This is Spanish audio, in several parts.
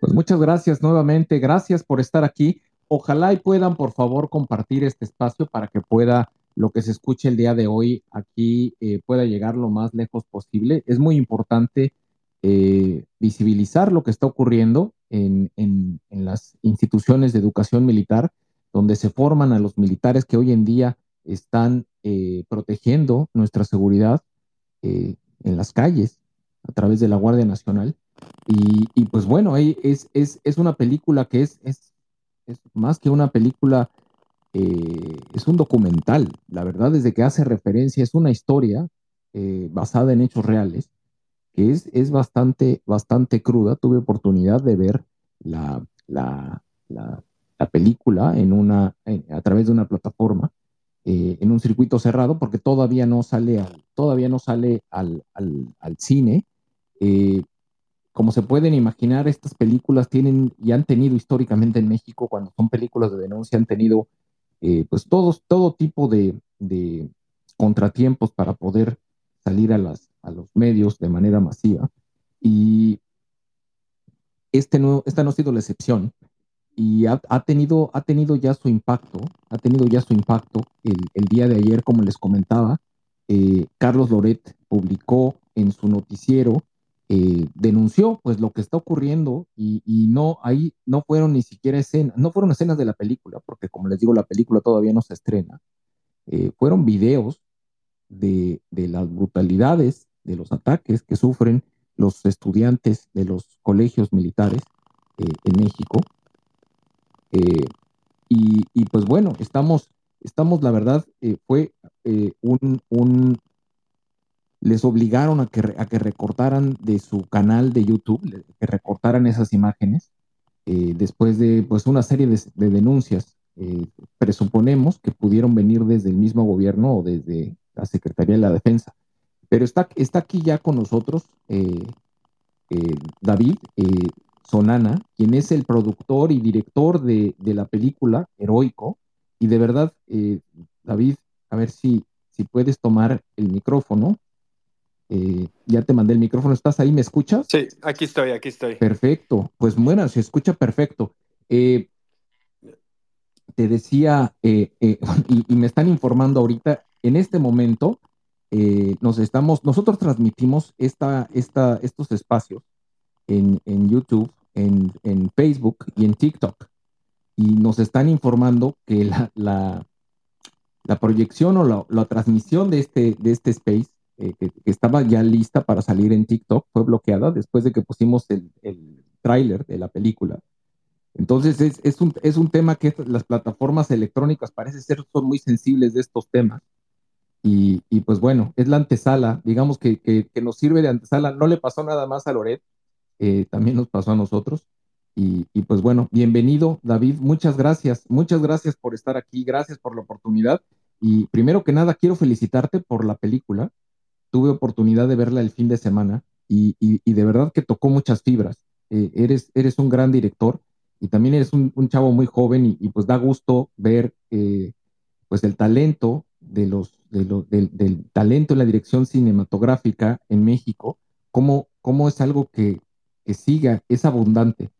Pues muchas gracias nuevamente, gracias por estar aquí. Ojalá y puedan, por favor, compartir este espacio para que pueda lo que se escuche el día de hoy aquí eh, pueda llegar lo más lejos posible. Es muy importante eh, visibilizar lo que está ocurriendo en, en, las instituciones de educación militar, donde se forman a los militares que hoy en día están eh, protegiendo nuestra seguridad en las calles a través de la Guardia Nacional. Y, pues bueno, es, es, es, una película que es, es, más que una película, eh, es un documental. La verdad, desde que hace referencia, es una historia eh, basada en hechos reales, que es, es bastante, bastante cruda. Tuve oportunidad de ver la, la, la, película en una, a través de una plataforma. Eh, en un circuito cerrado porque todavía no sale al, todavía no sale al, al, al cine como se pueden imaginar, estas películas tienen y han tenido históricamente en México, cuando son películas de denuncia, han tenido eh, pues todos, todo tipo de, contratiempos para poder salir a, las, a los medios de manera masiva. Y este no, esta no ha sido la excepción y ha, tenido, ha tenido ya su impacto, ha tenido ya su impacto. El, día de ayer, como les comentaba, eh, Carlos Loret publicó en su noticiero eh, denunció pues lo que está ocurriendo y, no ahí no fueron ni siquiera escenas, no fueron escenas de la película, porque como les digo, la película todavía no se estrena, eh, fueron videos de, las brutalidades, de los ataques que sufren los estudiantes de los colegios militares eh, en México. Y, y, pues bueno, estamos, estamos, la verdad, fue un, un, les obligaron a que, a que recortaran de su canal de YouTube, que recortaran esas imágenes, eh, después de pues, una serie de, de denuncias. Eh, presuponemos que pudieron venir desde el mismo gobierno o desde la Secretaría de la Defensa. Pero está, está aquí ya con nosotros eh, eh David eh, Sonana, quien es el productor y director de, de la película Heroico. Y de verdad, eh, David, a ver si, si puedes tomar el micrófono. Eh, ya te mandé el micrófono, ¿estás ahí? ¿Me escuchas? Sí, aquí estoy, aquí estoy. Perfecto, pues bueno, se escucha perfecto. Eh, te decía, eh, eh, y, y, me están informando ahorita, en este momento, nos estamos, nosotros transmitimos esta, esta, estos espacios en, en YouTube, en, en, Facebook y en TikTok. Y nos están informando que la, la, la proyección o la, la, transmisión de este, de este space, eh, que, estaba ya lista para salir en TikTok, fue bloqueada después de que pusimos el, el tráiler de la película. Entonces es, es, un, es un tema que las plataformas electrónicas parece ser son muy sensibles de estos temas. Y, y pues bueno, es la antesala, digamos que, que, que, nos sirve de antesala. No le pasó nada más a Loret, eh, también nos pasó a nosotros. Y, y, pues bueno, bienvenido David, muchas gracias, muchas gracias por estar aquí, gracias por la oportunidad. Y primero que nada, quiero felicitarte por la película. Tuve oportunidad de verla el fin de semana y, de verdad que tocó muchas fibras. Eh, eres, eres un gran director y también eres un, chavo muy joven y, pues da gusto ver eh, pues el talento de los, de lo, del, del, talento en la dirección cinematográfica en México, cómo, cómo es algo que, que siga, es abundante.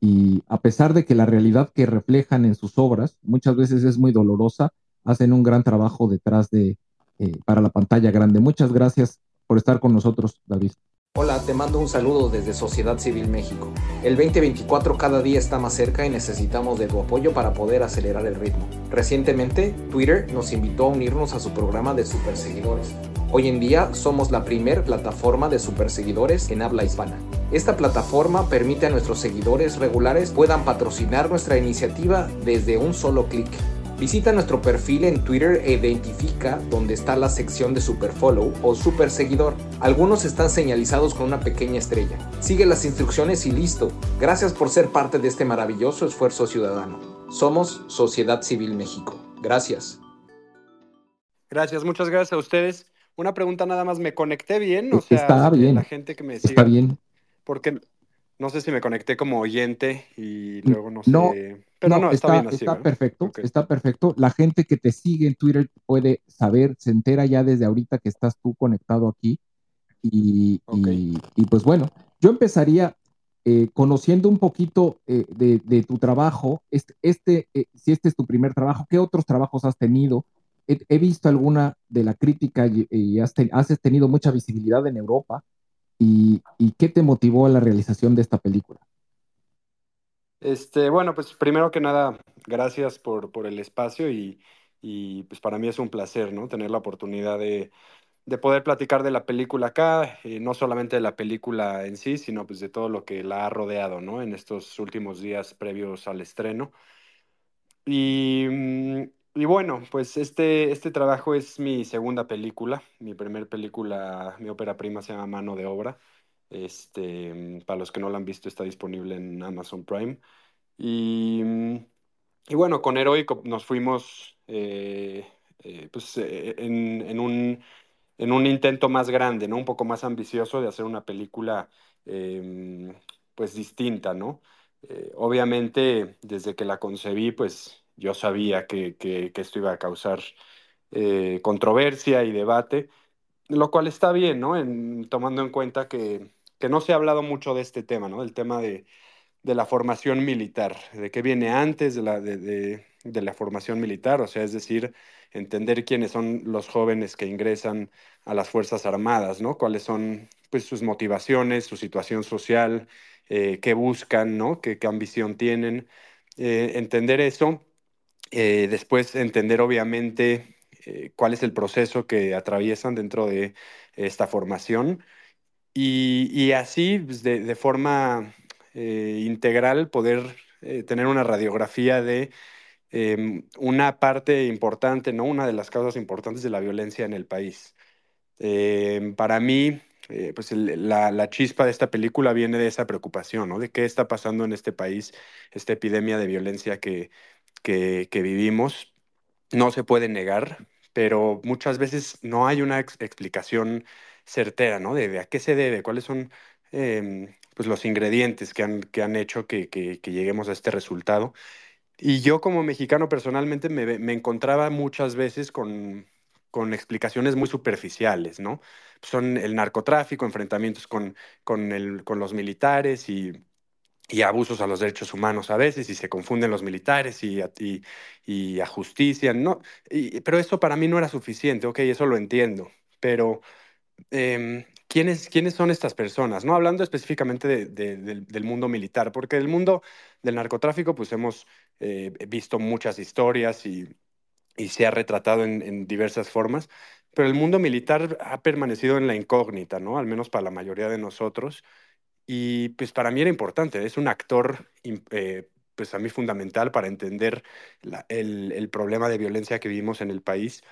Y a pesar de que la realidad que reflejan en sus obras muchas veces es muy dolorosa, hacen un gran trabajo detrás de, eh, para la pantalla grande. Muchas gracias por estar con nosotros, David. Hola, te mando un saludo desde Sociedad Civil México. El 2024 cada día está más cerca y necesitamos de tu apoyo para poder acelerar el ritmo. Recientemente, Twitter nos invitó a unirnos a su programa de superseguidores. Hoy en día somos la primer plataforma de superseguidores en habla hispana. Esta plataforma permite a nuestros seguidores regulares puedan patrocinar nuestra iniciativa desde un solo clic. Visita nuestro perfil en Twitter e identifica dónde está la sección de Superfollow o Super Seguidor. Algunos están señalizados con una pequeña estrella. Sigue las instrucciones y listo. Gracias por ser parte de este maravilloso esfuerzo ciudadano. Somos Sociedad Civil México. Gracias. Gracias, muchas gracias a ustedes. Una pregunta nada más, ¿me conecté bien? O sea, Está bien. la gente que me sigue. Está bien. Porque no sé si me conecté como oyente y luego no sé. No, pero no, no, está, está, bien así. Está ¿verdad? perfecto, Okay. está perfecto. La gente que te sigue en Twitter puede saber, se entera ya desde ahorita que estás tú conectado aquí. Y, y, y pues bueno, yo empezaría eh, conociendo un poquito eh, de, de tu trabajo. Este, este eh, si este es tu primer trabajo, ¿qué otros trabajos has tenido? He, he visto alguna de la crítica y, y has, has tenido mucha visibilidad en Europa. Y, ¿Y qué te motivó a la realización de esta película? Este, bueno, pues primero que nada, gracias por, por el espacio y, y, pues para mí es un placer, ¿no? Tener la oportunidad de, de poder platicar de la película acá, eh, no solamente de la película en sí, sino pues de todo lo que la ha rodeado, ¿no? En estos últimos días previos al estreno. Y, mm, y bueno, pues este, este trabajo es mi segunda película. Mi primer película, mi ópera prima se llama Mano de Obra. Este, mm, para los que no la han visto, está disponible en Amazon Prime. Y, mm, y bueno, con Heroico nos fuimos eh, eh, pues, eh, en, en un, en un intento más grande, ¿no? Un poco más ambicioso de hacer una película eh, pues distinta, ¿no? Obviamente, desde que la concebí, pues yo sabía que, que, que esto iba a causar controversia y debate, lo cual está bien, ¿no? En, tomando en cuenta que, que no se ha hablado mucho de este tema, ¿no? El tema de, de la formación militar, de qué viene antes de la, de, de, la formación militar, o sea, es decir, entender quiénes son los jóvenes que ingresan a las Fuerzas Armadas, ¿no? Cuáles son pues, sus motivaciones, su situación social, eh, qué buscan, ¿no? ¿Qué, qué ambición tienen? Eh, entender eso, eh, después entender obviamente cuál es el proceso que atraviesan dentro de esta formación y, y así pues, de, de, forma eh, integral poder eh, tener una radiografía de em, una parte importante, ¿no? Una de las causas importantes de la violencia en el país. Em, para mí, eh, pues la, la, chispa de esta película viene de esa preocupación, ¿no? De qué está pasando en este país, esta epidemia de violencia que, que, que vivimos. No se puede negar, pero muchas veces no hay una ex explicación certera, ¿no? De, a qué se debe, cuáles son eh, pues los ingredientes que han, que han hecho que, que, que, lleguemos a este resultado. Y yo como mexicano personalmente me, me encontraba muchas veces con, con explicaciones muy superficiales, ¿no? Son el narcotráfico, enfrentamientos con, con, el, con los militares y, y, abusos a los derechos humanos a veces, y se confunden los militares y, y, y a justicia, ¿no? pero eso para mí no era suficiente, ok, eso lo entiendo, pero eh, ¿quiénes, ¿quiénes son estas personas? No hablando específicamente de, de, del, mundo militar, porque del mundo del narcotráfico, pues hemos eh, visto muchas historias y, se ha retratado en, diversas formas, pero el mundo militar ha permanecido en la incógnita, ¿no? Al menos para la mayoría de nosotros. Y pues para mí era importante, es un actor, eh, pues a mí fundamental para entender el, el problema de violencia que vivimos en el país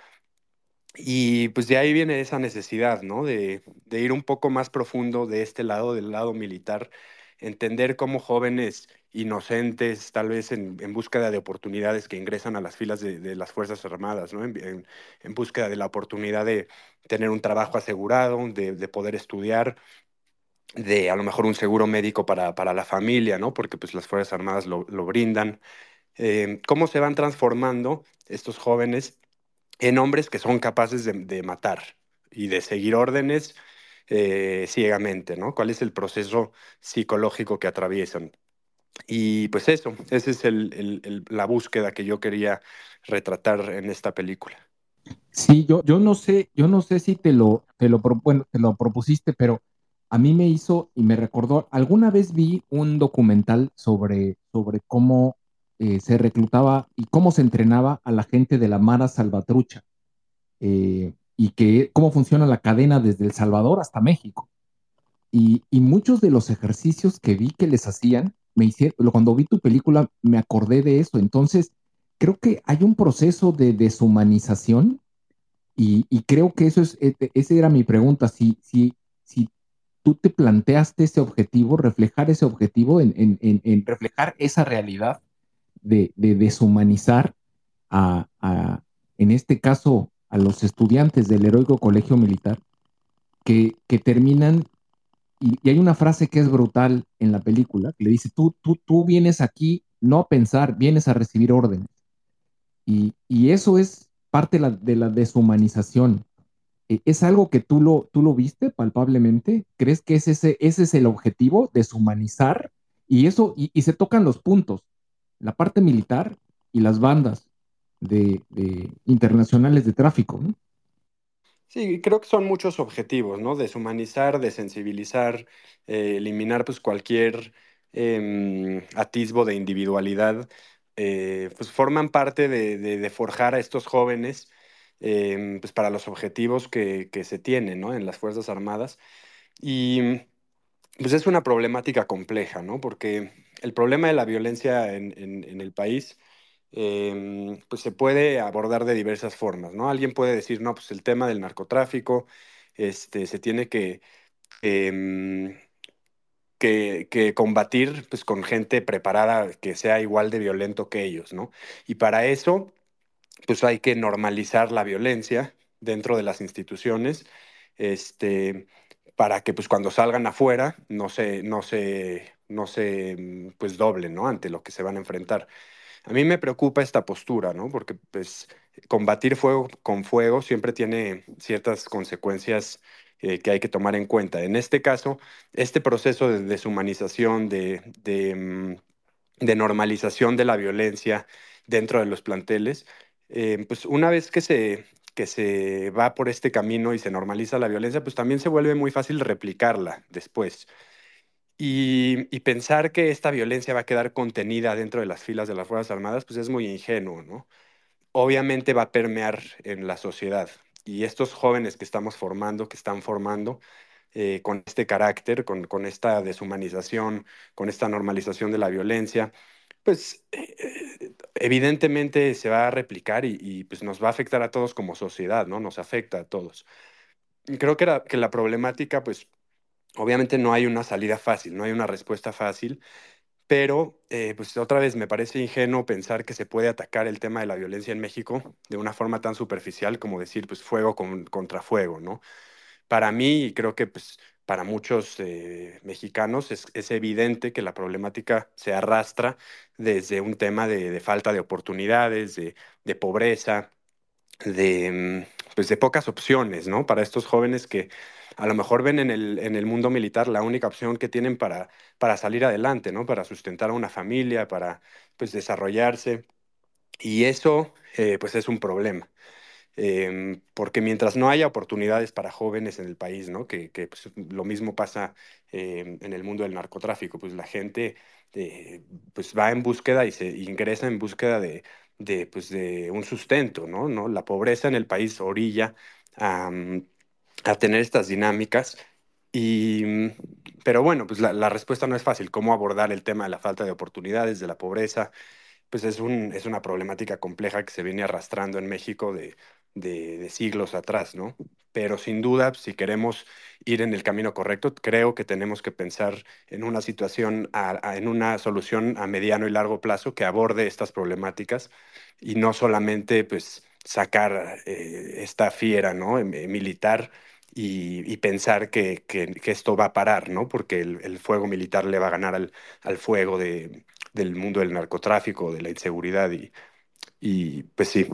y pues de ahí viene esa necesidad, ¿no? De, de, ir un poco más profundo de este lado, del lado militar, entender cómo jóvenes inocentes, tal vez en, en búsqueda de oportunidades que ingresan a las filas de, las Fuerzas Armadas, ¿no? En, búsqueda de la oportunidad de tener un trabajo asegurado, de, de poder estudiar, de a lo mejor un seguro médico para, para la familia, ¿no? Porque pues las Fuerzas Armadas lo, lo brindan. Eh, ¿Cómo se van transformando estos jóvenes? En hombres que son capaces de, matar y de seguir órdenes eh, ciegamente, ¿no? ¿Cuál es el proceso psicológico que atraviesan? Y pues eso, esa es la búsqueda que yo quería retratar en esta película. Sí, yo, yo no sé, yo no sé si te lo, te lo, bueno, te lo propusiste, pero a mí me hizo y me recordó, alguna vez vi un documental sobre, sobre cómo eh, se reclutaba y cómo se entrenaba a la gente de la Mara Salvatrucha eh, y que cómo funciona la cadena desde El Salvador hasta México. Y, y, muchos de los ejercicios que vi que les hacían, me hicieron, cuando vi tu película me acordé de eso. Entonces, creo que hay un proceso de deshumanización y, y creo que eso es, e, esa era mi pregunta, si, si, si tú te planteaste ese objetivo, reflejar ese objetivo en, en, en reflejar esa realidad de, de deshumanizar a, en este caso, a los estudiantes del heroico colegio militar, que, que terminan, y, hay una frase que es brutal en la película, que le dice, tú, tú, tú vienes aquí no a pensar, vienes a recibir órdenes. Y, y eso es parte de la, de la deshumanización. E, ¿Es algo que tú lo, tú lo viste palpablemente? ¿Crees que es ese, ese es el objetivo, deshumanizar? Y eso, y se tocan los puntos la parte militar y las bandas de, internacionales de tráfico. ¿no? Sí, creo que son muchos objetivos, ¿no? Deshumanizar, desensibilizar, eh, eliminar pues cualquier eh, atisbo de individualidad, eh, pues forman parte de, forjar a estos jóvenes em, pues para los objetivos que, que, se tienen, ¿no? En las Fuerzas Armadas. Y pues es una problemática compleja, ¿no? Porque el problema de la violencia en, el país, eh, pues se puede abordar de diversas formas, ¿no? Alguien puede decir, no, pues el tema del narcotráfico, este, se tiene que, eh, que, que, combatir pues, con gente preparada que sea igual de violento que ellos, ¿no? Y para eso, pues hay que normalizar la violencia dentro de las instituciones, este, para que pues cuando salgan afuera no se, no se, no se mm, pues doblen, ¿no? Ante lo que se van a enfrentar. A mí me preocupa esta postura, ¿no? Porque pues combatir fuego con fuego siempre tiene ciertas consecuencias eh, que hay que tomar en cuenta. En este caso, este proceso de deshumanización, de, de, mm, normalización de la violencia dentro de los planteles, eh, pues una vez que se, que se va por este camino y se normaliza la violencia, pues también se vuelve muy fácil replicarla después. Y, y, pensar que esta violencia va a quedar contenida dentro de las filas de las Fuerzas Armadas, pues es muy ingenuo, ¿no? Obviamente va a permear en la sociedad. Y estos jóvenes que estamos formando, que están formando, eh, con este carácter, con, con esta deshumanización, con esta normalización de la violencia, pues eh, evidentemente se va a replicar y, y, pues nos va a afectar a todos como sociedad, ¿no? Nos afecta a todos. Creo que, que la problemática, pues obviamente no hay una salida fácil, no hay una respuesta fácil, pero eh, pues otra vez me parece ingenuo pensar que se puede atacar el tema de la violencia en México de una forma tan superficial como decir pues fuego con, contra fuego, ¿no? Para mí, y creo que pues para muchos eh, mexicanos es, evidente que la problemática se arrastra desde un tema de, de falta de oportunidades, de, de pobreza, de, mm, pues de pocas opciones, ¿no? Para estos jóvenes que a lo mejor ven en el, en el mundo militar la única opción que tienen para, para salir adelante, ¿no? Para sustentar a una familia, para pues desarrollarse. Y eso, eh, pues es un problema. Eh, porque mientras no haya oportunidades para jóvenes en el país, ¿no? Que, que pues, lo mismo pasa eh, en el mundo del narcotráfico, pues la gente eh, pues va en búsqueda y se ingresa en búsqueda de, de, pues, de un sustento, ¿no? ¿no? La pobreza en el país orilla a, a tener estas dinámicas. Y, pero bueno, pues la, la, respuesta no es fácil. ¿Cómo abordar el tema de la falta de oportunidades, de la pobreza? Pues es, un, es una problemática compleja que se viene arrastrando en México de, de, de siglos atrás, ¿no? Pero sin duda, si queremos ir en el camino correcto, creo que tenemos que pensar en una situación, a, a, en una solución a mediano y largo plazo que aborde estas problemáticas y no solamente, pues, sacar eh, esta fiera, ¿no? Militar y, y pensar que, que, que, esto va a parar, ¿no? Porque el, el fuego militar le va a ganar al, al fuego de, del mundo del narcotráfico, de la inseguridad y, y pues sí.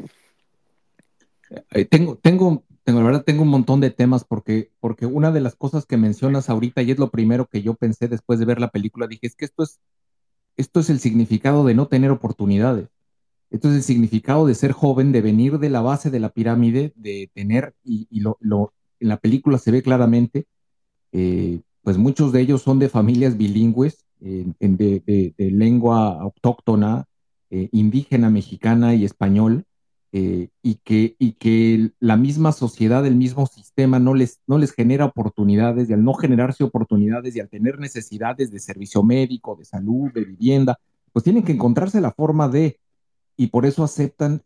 Eh, tengo, tengo, tengo, la verdad, tengo un montón de temas porque, porque una de las cosas que mencionas ahorita y es lo primero que yo pensé después de ver la película, dije, es que esto es, esto es el significado de no tener oportunidades. Esto es el significado de ser joven, de venir de la base de la pirámide, de tener, y, y lo, lo, en la película se ve claramente, eh, pues muchos de ellos son de familias bilingües, eh, de, de, de, lengua autóctona, eh, indígena, mexicana y español, eh, y, que, y que la misma sociedad, el mismo sistema no les, no les genera oportunidades, y al no generarse oportunidades y al tener necesidades de servicio médico, de salud, de vivienda, pues tienen que encontrarse la forma de, y por eso aceptan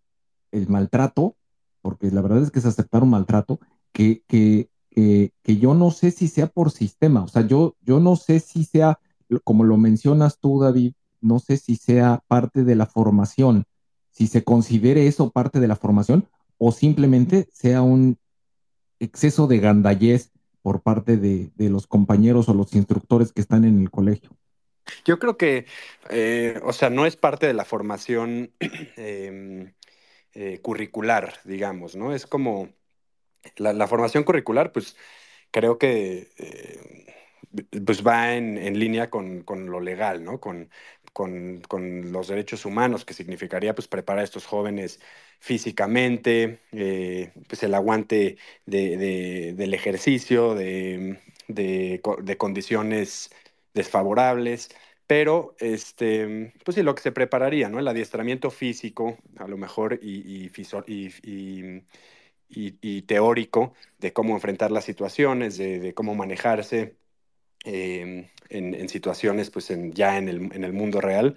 el maltrato, porque la verdad es que es aceptar un maltrato, que, que, que, que, yo no sé si sea por sistema, o sea, yo, yo no sé si sea, como lo mencionas tú, David, no sé si sea parte de la formación, si se considere eso parte de la formación o simplemente sea un exceso de gandallez por parte de, de los compañeros o los instructores que están en el colegio. Yo creo que, eh, o sea, no es parte de la formación eh, eh, curricular, digamos, ¿no? Es como la, la formación curricular, pues creo que eh, pues va en, en línea con, con, lo legal, ¿no? Con, con, con, los derechos humanos, que significaría pues preparar a estos jóvenes físicamente, eh, pues el aguante de, de, del ejercicio, de, de, condiciones desfavorables, pero este, pues sí, lo que se prepararía, ¿no? El adiestramiento físico, a lo mejor, y, y, y, y, teórico de cómo enfrentar las situaciones, de, cómo manejarse eh, en, en, situaciones pues en, ya en el, en mundo real.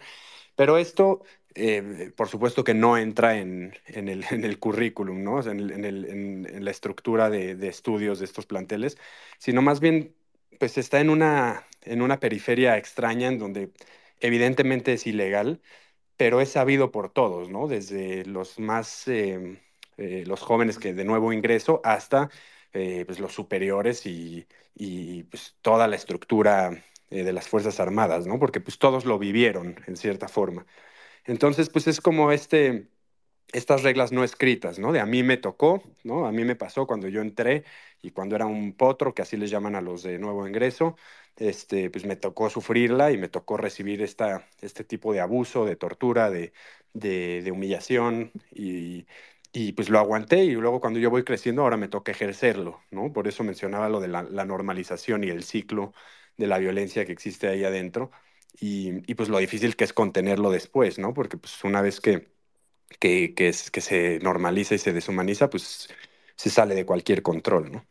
Pero esto, eh, por supuesto que no entra en, en el, el, currículum, ¿no? O en, la estructura de, de, estudios de estos planteles, sino más bien pues está en una, en una periferia extraña en donde evidentemente es ilegal, pero es sabido por todos, ¿no? Desde los más... Eh, eh, los jóvenes que de nuevo ingreso hasta eh, pues los superiores y, y pues toda la estructura eh, de las Fuerzas Armadas, ¿no? Porque pues todos lo vivieron en cierta forma. Entonces, pues es como este, estas reglas no escritas, ¿no? De a mí me tocó, ¿no? A mí me pasó cuando yo entré y cuando era un potro, que así les llaman a los de nuevo ingreso, este, pues me tocó sufrirla y me tocó recibir esta, este tipo de abuso, de tortura, de, de, de humillación y, y pues lo aguanté y luego cuando yo voy creciendo ahora me toca ejercerlo, ¿no? Por eso mencionaba lo de la, normalización y el ciclo de la violencia que existe ahí adentro y, y, pues lo difícil que es contenerlo después, ¿no? Porque pues una vez que, que, que se normaliza y se deshumaniza, pues se sale de cualquier control, ¿no?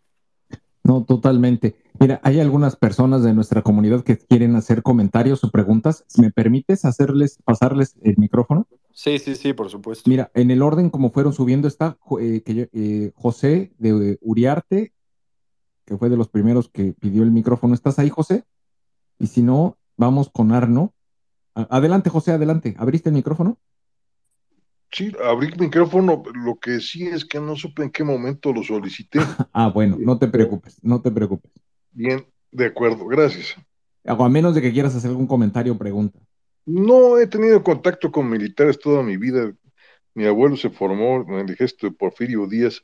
No, totalmente. Mira, hay algunas personas de nuestra comunidad que quieren hacer comentarios o preguntas. ¿Me permites hacerles, pasarles el micrófono? Sí, sí, sí, por supuesto. Mira, en el orden como fueron subiendo está eh, que, eh, José de Uriarte, que fue de los primeros que pidió el micrófono. ¿Estás ahí, José? Y si no, vamos con Arno. Adelante, José, adelante. ¿Abriste el micrófono? Sí, abrí el micrófono. Lo que sí es que no supe en qué momento lo solicité. ah, bueno, no te preocupes, no te preocupes. Bien, de acuerdo, gracias. A menos de que quieras hacer algún comentario o pregunta. No he tenido contacto con militares toda mi vida. Mi abuelo se formó en el ejército de Porfirio Díaz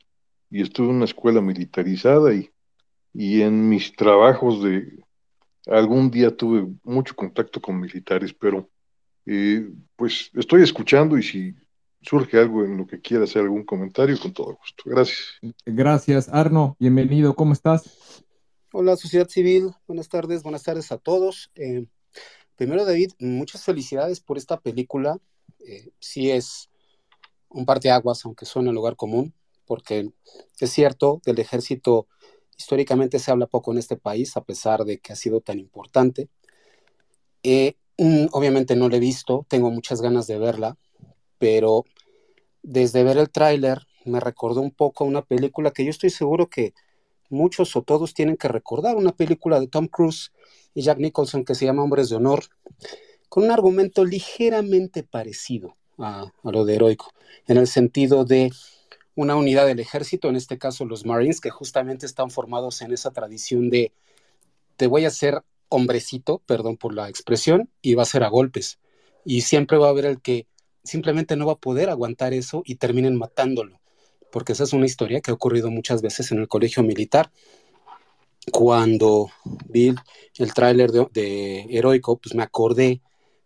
y estuve en una escuela militarizada y, y en mis trabajos de algún día tuve mucho contacto con militares, pero eh, pues estoy escuchando y si surge algo en lo que quiera hacer algún comentario, con todo gusto. Gracias. Gracias, Arno. Bienvenido. ¿Cómo estás? Hola, sociedad civil. Buenas tardes. Buenas tardes a todos. Eh, primero, David, muchas felicidades por esta película. Eh, sí es un parteaguas, aunque suene en lugar común, porque es cierto, del ejército históricamente se habla poco en este país, a pesar de que ha sido tan importante. Eh, mm, obviamente no la he visto, tengo muchas ganas de verla pero desde ver el tráiler me recordó un poco a una película que yo estoy seguro que muchos o todos tienen que recordar, una película de Tom Cruise y Jack Nicholson que se llama Hombres de Honor, con un argumento ligeramente parecido a, lo de Heroico, en el sentido de una unidad del ejército, en este caso los Marines, que justamente están formados en esa tradición de te voy a hacer hombrecito, perdón por la expresión, y va a ser a golpes. Y siempre va a haber el que simplemente no va a poder aguantar eso y terminen matándolo, porque esa es una historia que ha ocurrido muchas veces en el colegio militar. Cuando vi el tráiler de, Heroico, pues me acordé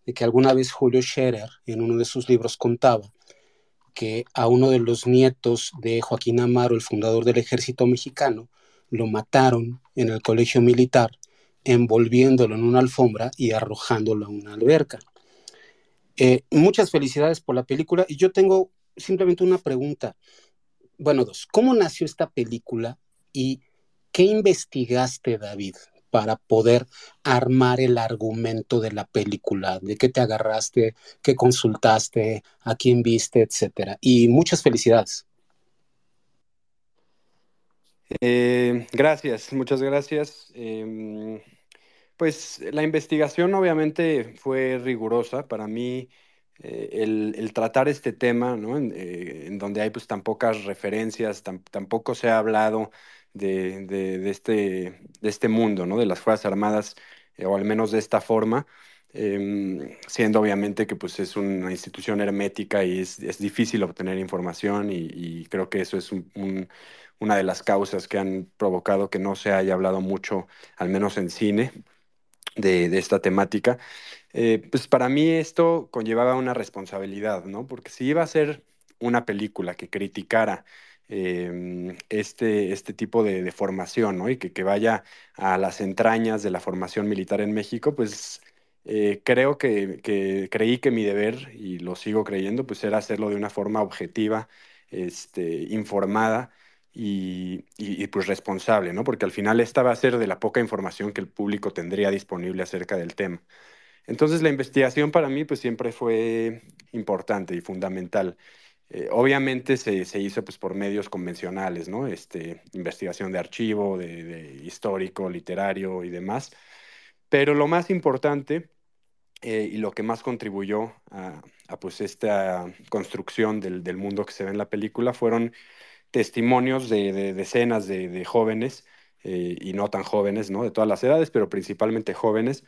de que alguna vez Julio Scherer en uno de sus libros contaba que a uno de los nietos de Joaquín Amaro, el fundador del ejército mexicano, lo mataron en el colegio militar, envolviéndolo en una alfombra y arrojándolo a una alberca. Eh, muchas felicidades por la película y yo tengo simplemente una pregunta. Bueno, dos, ¿cómo nació esta película y qué investigaste, David, para poder armar el argumento de la película? ¿De qué te agarraste? ¿Qué consultaste? ¿A quién viste? Etcétera. Y muchas felicidades. Eh, gracias, muchas gracias. Em, pues la investigación obviamente fue rigurosa. Para mí, eh, el, tratar este tema, ¿no? Eh, en, donde hay pues tan pocas referencias, tampoco se ha hablado de, este, de este mundo, ¿no? De las Fuerzas Armadas, eh, o al menos de esta forma, em, siendo obviamente que pues es una institución hermética y es, difícil obtener información y, creo que eso es una de las causas que han provocado que no se haya hablado mucho, al menos en cine de, esta temática, eh, pues para mí esto conllevaba una responsabilidad, ¿no? Porque si iba a ser una película que criticara em, este, este tipo de, formación, ¿no? Y que, vaya a las entrañas de la formación militar en México, pues eh, creo que, que, creí que mi deber, y lo sigo creyendo, pues era hacerlo de una forma objetiva, este, informada, y, pues responsable, ¿no? Porque al final esta va a ser de la poca información que el público tendría disponible acerca del tema. Entonces la investigación para mí pues siempre fue importante y fundamental. Eh, obviamente se, se, hizo pues por medios convencionales, ¿no? Este, investigación de archivo, de, histórico, literario y demás. Pero lo más importante eh, y lo que más contribuyó a, pues esta construcción del, del, mundo que se ve en la película fueron testimonios de, decenas de, jóvenes eh, y no tan jóvenes, ¿no? De todas las edades, pero principalmente jóvenes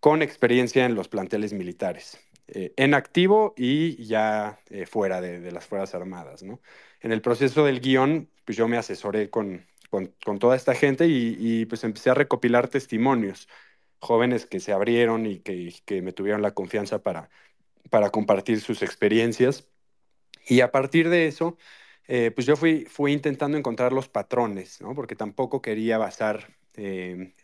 con experiencia en los planteles militares, eh, en activo y ya eh, fuera de, las Fuerzas Armadas. En el proceso del guion, pues yo me asesoré con, con, toda esta gente y, pues empecé a recopilar testimonios, jóvenes que se abrieron y que, que me tuvieron la confianza para, para compartir sus experiencias. Y a partir de eso, eh, pues yo fui, intentando encontrar los patrones, ¿no? Porque tampoco quería basar eh,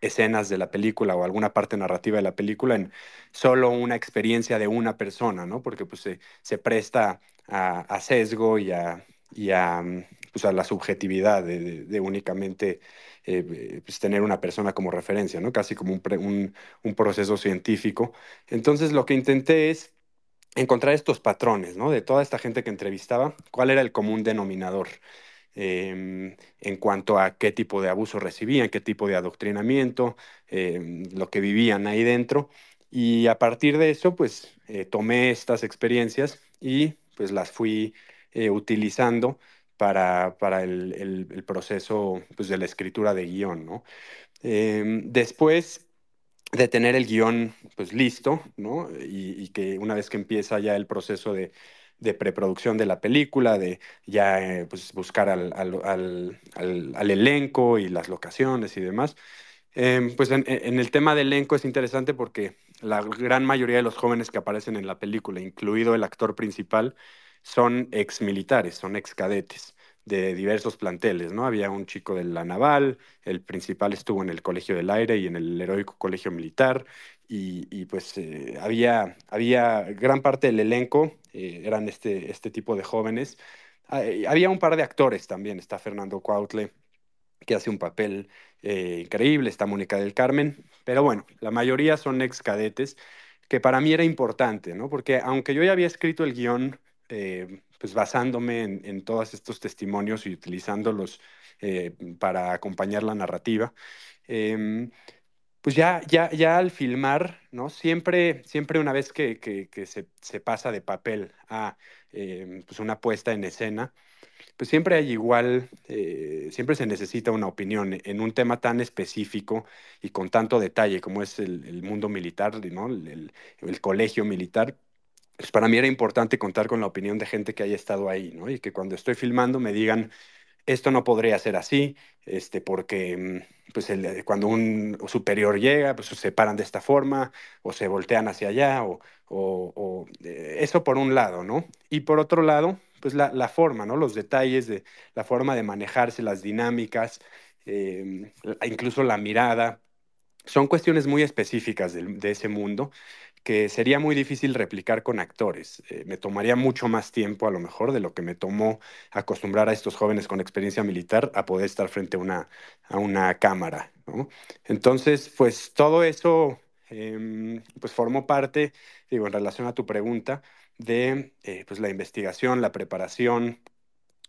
escenas de la película o alguna parte narrativa de la película en solo una experiencia de una persona, ¿no? Porque pues se, se presta a, sesgo y a, y a, pues a la subjetividad de, únicamente eh, pues tener una persona como referencia, ¿no? Casi como un, un, proceso científico. Entonces lo que intenté es encontrar estos patrones, ¿no? De toda esta gente que entrevistaba, cuál era el común denominador. Em, en cuanto a qué tipo de abuso recibían, qué tipo de adoctrinamiento, em, lo que vivían ahí dentro. Y a partir de eso, pues eh, tomé estas experiencias y pues las fui eh, utilizando para, para el, proceso pues, de la escritura de guion, ¿no? Em, después de tener el guion pues listo, ¿no? Y, que una vez que empieza ya el proceso de, preproducción de la película, de ya eh, pues buscar al, al, elenco y las locaciones y demás, em, pues en, el tema del elenco es interesante porque la gran mayoría de los jóvenes que aparecen en la película, incluido el actor principal, son ex militares, son ex cadetes de diversos planteles, ¿no? Había un chico de la naval, el principal estuvo en el Colegio del Aire y en el heroico Colegio Militar, y, pues eh, había, había gran parte del elenco, eh, eran este, este tipo de jóvenes. Ah, había un par de actores también, está Fernando Cuautle, que hace un papel eh, increíble, está Mónica del Carmen, pero bueno, la mayoría son ex cadetes, que para mí era importante, ¿no? Porque aunque yo ya había escrito el guion, eh, pues basándome en, todos estos testimonios y utilizándolos eh, para acompañar la narrativa, em, pues ya, ya, ya al filmar, ¿no? Siempre, siempre una vez que, que, se, se, pasa de papel a em, pues una puesta en escena, pues siempre hay igual, eh, siempre se necesita una opinión en un tema tan específico y con tanto detalle como es el, mundo militar, ¿no? el, el, colegio militar. Pues para mí era importante contar con la opinión de gente que haya estado ahí, ¿no? Y que cuando estoy filmando me digan, esto no podría ser así, este, porque mm, pues el, cuando un superior llega, pues se paran de esta forma, o se voltean hacia allá, o, o, eh, eso por un lado, ¿no? Y por otro lado, pues la, la, forma, ¿no? Los detalles de la forma de manejarse, las dinámicas, em, incluso la mirada, son cuestiones muy específicas de, de, ese mundo que sería muy difícil replicar con actores. Eh, me tomaría mucho más tiempo, a lo mejor, de lo que me tomó acostumbrar a estos jóvenes con experiencia militar a poder estar frente a una, a una cámara. Entonces, pues todo eso em, pues formó parte, digo, en relación a tu pregunta, de eh, pues, la investigación, la preparación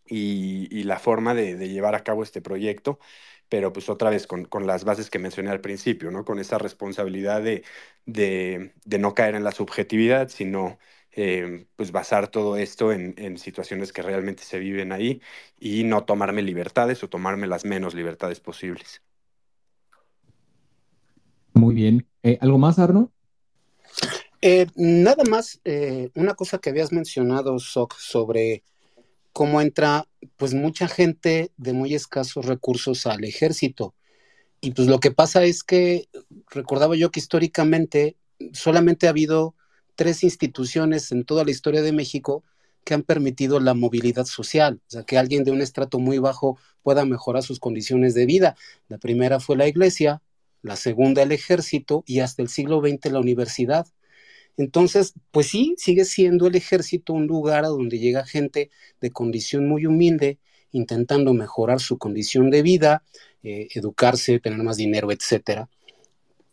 y, la forma de, llevar a cabo este proyecto pero pues otra vez con, con, las bases que mencioné al principio, ¿no? Con esa responsabilidad de, de, de no caer en la subjetividad, sino eh, pues basar todo esto en, en, situaciones que realmente se viven ahí y no tomarme libertades o tomarme las menos libertades posibles. Muy bien. Eh, ¿Algo más, Arno? Eh, nada más, una cosa que habías mencionado, Sok, sobre cómo entra pues mucha gente de muy escasos recursos al ejército. Y pues lo que pasa es que recordaba yo que históricamente solamente ha habido tres instituciones en toda la historia de México que han permitido la movilidad social, o sea, que alguien de un estrato muy bajo pueda mejorar sus condiciones de vida. La primera fue la iglesia, la segunda el ejército y hasta el siglo XX la universidad. Entonces, pues sí, sigue siendo el ejército un lugar a donde llega gente de condición muy humilde, intentando mejorar su condición de vida, eh, educarse, tener más dinero, etcétera.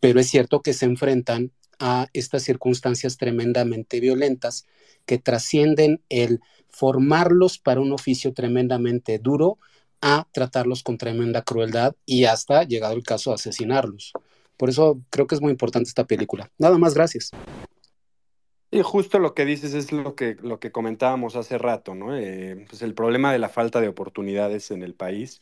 Pero es cierto que se enfrentan a estas circunstancias tremendamente violentas que trascienden el formarlos para un oficio tremendamente duro a tratarlos con tremenda crueldad y hasta, llegado el caso, asesinarlos. Por eso creo que es muy importante esta película. Nada más, gracias. Y justo lo que dices es lo que, lo que comentábamos hace rato, ¿no? Eh, pues el problema de la falta de oportunidades en el país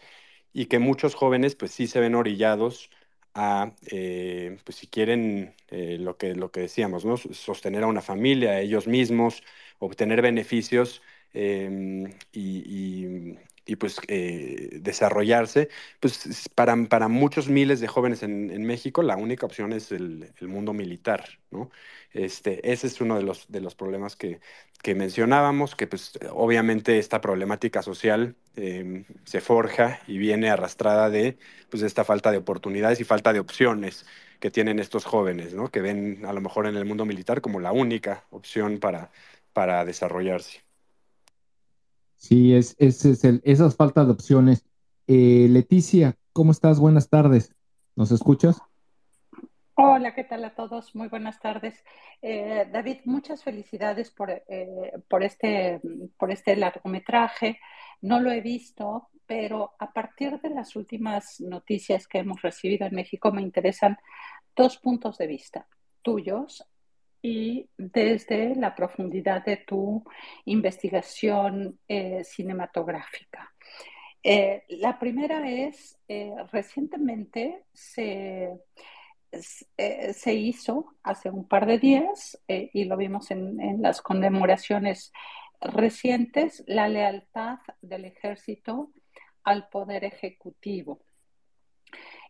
y que muchos jóvenes pues sí se ven orillados a, eh, pues si quieren eh, lo, que, lo que decíamos, ¿no? Sostener a una familia, a ellos mismos, obtener beneficios em, y, y pues eh, desarrollarse, pues para, para muchos miles de jóvenes en, en México la única opción es el, el, mundo militar, ¿no? Este, ese es uno de los, de los problemas que, que mencionábamos, que pues obviamente esta problemática social eh, se forja y viene arrastrada de pues esta falta de oportunidades y falta de opciones que tienen estos jóvenes, ¿no? Que ven a lo mejor en el mundo militar como la única opción para, para desarrollarse. Sí, es, es, es el, esas faltas de opciones. Eh, Leticia, ¿cómo estás? Buenas tardes. ¿Nos escuchas? Hola, ¿qué tal a todos? Muy buenas tardes. Eh, David, muchas felicidades por, eh, por, este, por este largometraje. No lo he visto, pero a partir de las últimas noticias que hemos recibido en México me interesan dos puntos de vista tuyos y desde la profundidad de tu investigación eh, cinematográfica. Eh, la primera es, eh, recientemente se, se, hizo, hace un par de días, y lo vimos en, en, las conmemoraciones recientes, la lealtad del ejército al poder ejecutivo.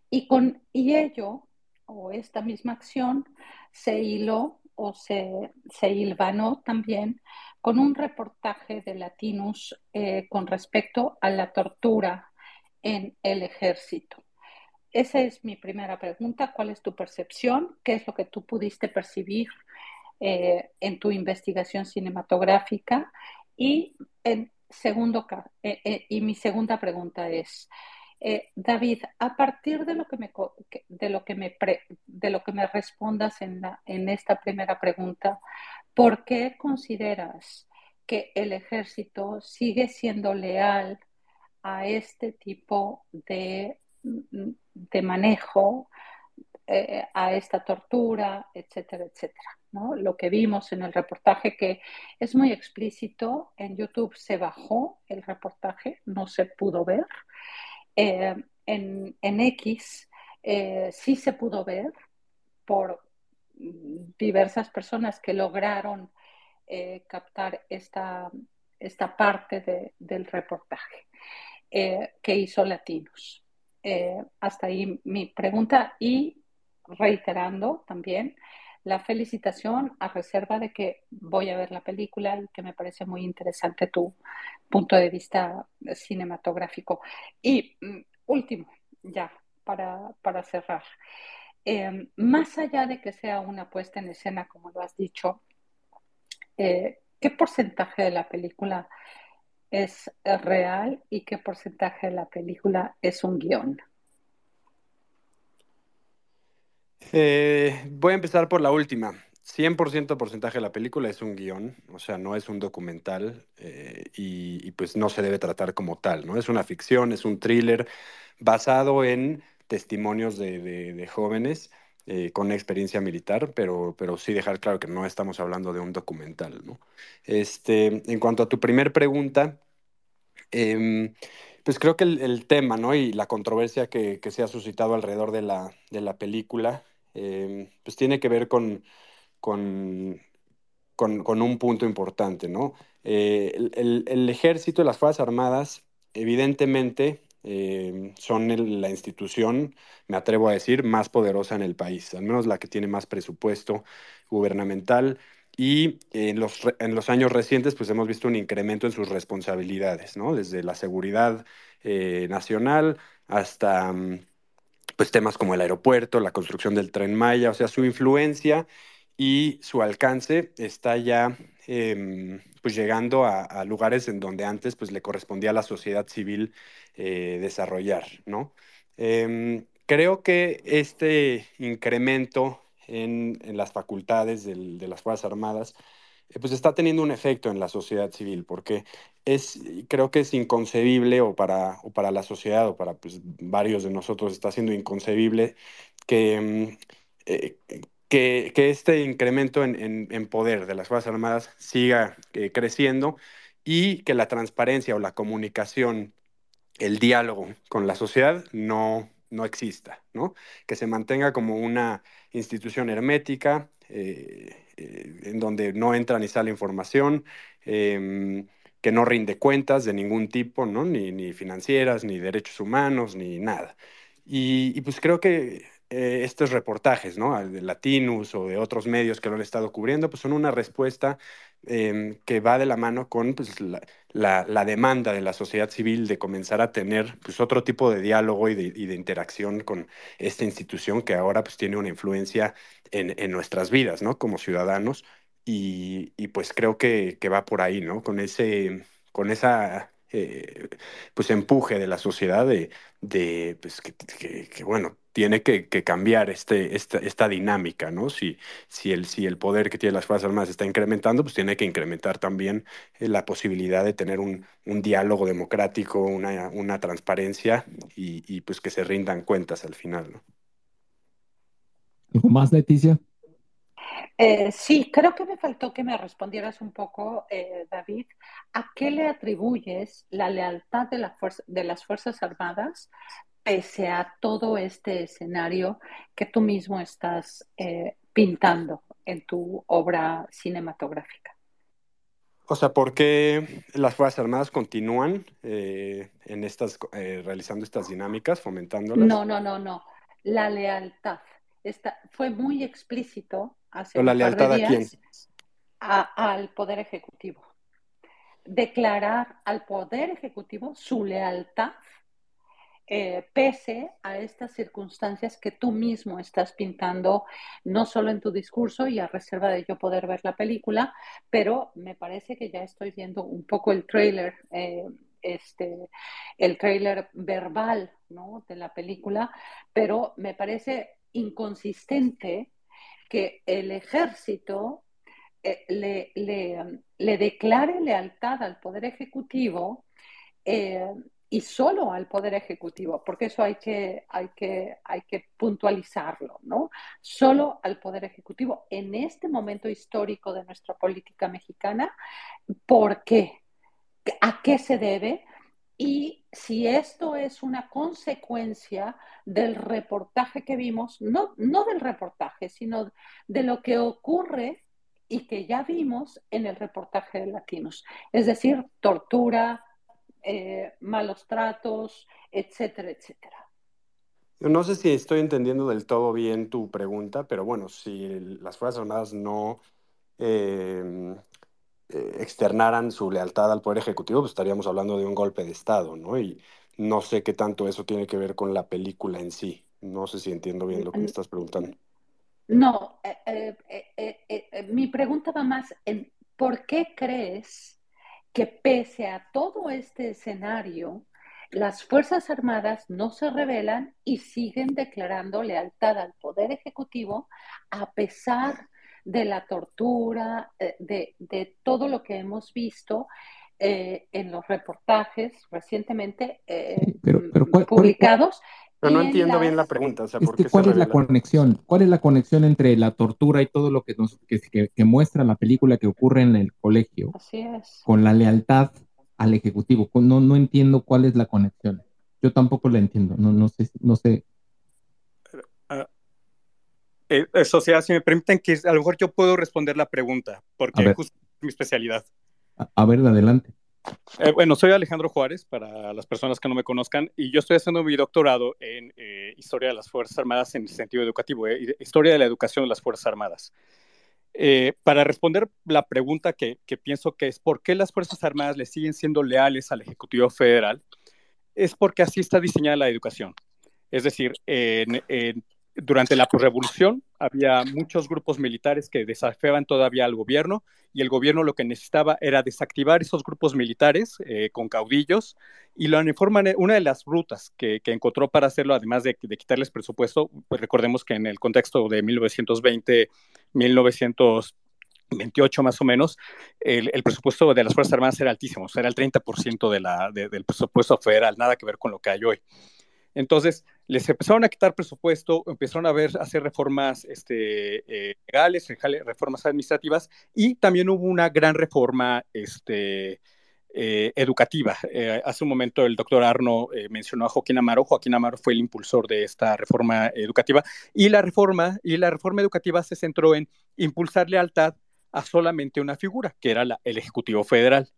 Y con y ello, o esta misma acción, se hiló o se, se hilvanó también con un reportaje de Latinus eh, con respecto a la tortura en el ejército. Esa es mi primera pregunta. ¿Cuál es tu percepción? ¿Qué es lo que tú pudiste percibir eh, en tu investigación cinematográfica? Y en segundo, eh, y mi segunda pregunta es, eh, David, a partir de lo que me, de lo que me, de lo que me respondas en, esta primera pregunta, ¿por qué consideras que el ejército sigue siendo leal a este tipo de, de manejo, eh, a esta tortura, etcétera, etcétera? ¿no? Lo que vimos en el reportaje que es muy explícito, en YouTube se bajó el reportaje, no se pudo ver. Eh, en, X eh, sí se pudo ver por diversas personas que lograron eh, captar esta, esta parte de, del reportaje que hizo Latinos. Hasta ahí mi pregunta y reiterando también la felicitación a reserva de que voy a ver la película y que me parece muy interesante tu punto de vista cinematográfico. Y mm, último, ya, para, para cerrar. Eh, más allá de que sea una puesta en escena, como lo has dicho, eh, ¿qué porcentaje de la película es real y qué porcentaje de la película es un guion? Eh, voy a empezar por la última. 100% porcentaje de la película es un guion, o sea, no es un documental eh, y, pues no se debe tratar como tal, ¿no? Es una ficción, es un thriller basado en testimonios de, jóvenes eh, con experiencia militar, pero, pero sí dejar claro que no estamos hablando de un documental, ¿no? Este, en cuanto a tu primer pregunta, eh, pues creo que el, el, tema, ¿no? Y la controversia que, que se ha suscitado alrededor de la, de la película eh, pues tiene que ver con, con, con, un punto importante, ¿no? Eh, el, ejército y las Fuerzas Armadas, evidentemente, eh, son la institución, me atrevo a decir, más poderosa en el país, al menos la que tiene más presupuesto gubernamental. Y en los, en los años recientes, pues hemos visto un incremento en sus responsabilidades, ¿no? Desde la seguridad eh, nacional hasta mm, pues temas como el aeropuerto, la construcción del tren Maya, o sea, su influencia y su alcance está ya eh, pues llegando a, lugares en donde antes pues le correspondía a la sociedad civil eh, desarrollar, ¿no? Eh, creo que este incremento en, las facultades de las Fuerzas Armadas pues está teniendo un efecto en la sociedad civil, porque es, creo que es inconcebible, o para, o para la sociedad, o para pues, varios de nosotros está siendo inconcebible que, mm, eh, que, este incremento en, en, poder de las Fuerzas Armadas siga eh, creciendo y que la transparencia o la comunicación, el diálogo con la sociedad no, no exista, ¿no? Que se mantenga como una institución hermética, eh, eh, en donde no entra ni sale información, eh, que no rinde cuentas de ningún tipo, ¿no? Ni, ni financieras, ni derechos humanos, ni nada. Y, y pues creo que eh, estos reportajes, ¿no? De Latinus o de otros medios que lo han estado cubriendo, pues son una respuesta eh, que va de la mano con pues, la, la, la, demanda de la sociedad civil de comenzar a tener pues, otro tipo de diálogo y de, y de interacción con esta institución que ahora pues, tiene una influencia en, en nuestras vidas, ¿no? Como ciudadanos. Y, y pues creo que, que, va por ahí, ¿no? Con ese con esa eh, pues empuje de la sociedad de, de pues, que, que, que, bueno, tiene que, que cambiar este, esta, esta, dinámica, ¿no? Si, si, el, si el poder que tienen las Fuerzas Armadas está incrementando, pues tiene que incrementar también eh, la posibilidad de tener un, un diálogo democrático, una, una transparencia y, y, pues que se rindan cuentas al final, ¿no? ¿Algo más, Leticia? Eh, sí, creo que me faltó que me respondieras un poco, eh, David, ¿a qué le atribuyes la lealtad de, la fuerza, de, las Fuerzas Armadas pese a todo este escenario que tú mismo estás eh, pintando en tu obra cinematográfica? O sea, ¿por qué las Fuerzas Armadas continúan eh, en estas, eh, realizando estas dinámicas, fomentándolas? No, no, no, no. La lealtad. Esta, fue muy explícito hace ¿O la lealtad par de a quién? días a- al Poder Ejecutivo. Declarar al Poder Ejecutivo su lealtad eh, pese a estas circunstancias que tú mismo estás pintando, no solo en tu discurso y a reserva de yo poder ver la película, pero me parece que ya estoy viendo un poco el trailer, eh, este, el trailer verbal ¿no? de la película, pero me parece inconsistente que el ejército eh, le, declare lealtad al Poder Ejecutivo y solo al Poder Ejecutivo, porque eso hay que, hay, que, hay que puntualizarlo, ¿no? Solo al Poder Ejecutivo en este momento histórico de nuestra política mexicana. ¿Por qué? ¿A qué se debe? Y si esto es una consecuencia del reportaje que vimos, no, no del reportaje, sino de lo que ocurre y que ya vimos en el reportaje de Latinos, es decir, tortura, eh, malos tratos, etcétera, etcétera. No sé si estoy entendiendo del todo bien tu pregunta, pero bueno, si las Fuerzas Armadas no eh, eh, externaran su lealtad al Poder Ejecutivo, pues estaríamos hablando de un golpe de Estado, ¿no? Y no sé qué tanto eso tiene que ver con la película en sí. No sé si entiendo bien lo que me estás preguntando. No, eh, eh, mi pregunta va más en ¿por qué crees que pese a todo este escenario, las Fuerzas Armadas no se rebelan y siguen declarando lealtad al Poder Ejecutivo a pesar de la tortura, de, de todo lo que hemos visto eh, en los reportajes recientemente eh, pero, pero ¿cuál, publicados. No entiendo las... bien la pregunta. O sea, es ¿por que qué ¿Cuál se es la conexión? ¿Cuál es la conexión entre la tortura y todo lo que, nos, que, que, que muestra la película que ocurre en el colegio Así es. con la lealtad al Ejecutivo? No, no entiendo cuál es la conexión. Yo tampoco la entiendo. No, no sé. No sé. Uh, eh, sociedad, si me permiten que a lo mejor yo puedo responder la pregunta, porque es mi especialidad. A, a ver, adelante. Eh, bueno, soy Alejandro Juárez, para las personas que no me conozcan, y yo estoy haciendo mi doctorado en eh, Historia de las Fuerzas Armadas en el sentido educativo, eh, Historia de la Educación de las Fuerzas Armadas. Para responder la pregunta que, pienso que es por qué las Fuerzas Armadas le siguen siendo leales al Ejecutivo Federal, es porque así está diseñada la educación. Es decir, en, durante la revolución había muchos grupos militares que desafiaban todavía al gobierno y el gobierno lo que necesitaba era desactivar esos grupos militares eh, con caudillos y lo informan una de las rutas que, que encontró para hacerlo, además de, de, quitarles presupuesto, pues recordemos que en el contexto de 1920, 1928 más o menos, el, el presupuesto de las Fuerzas Armadas era altísimo, o sea, era el 30% de la, de, del presupuesto federal, nada que ver con lo que hay hoy. Entonces, les empezaron a quitar presupuesto, empezaron a hacer reformas este, eh, legales, reformas administrativas, y también hubo una gran reforma este, eh, educativa. Eh, hace un momento el doctor Arno mencionó a Joaquín Amaro. Joaquín Amaro fue el impulsor de esta reforma educativa, y la reforma, y la reforma educativa se centró en impulsar lealtad a solamente una figura, que era el Ejecutivo Federal.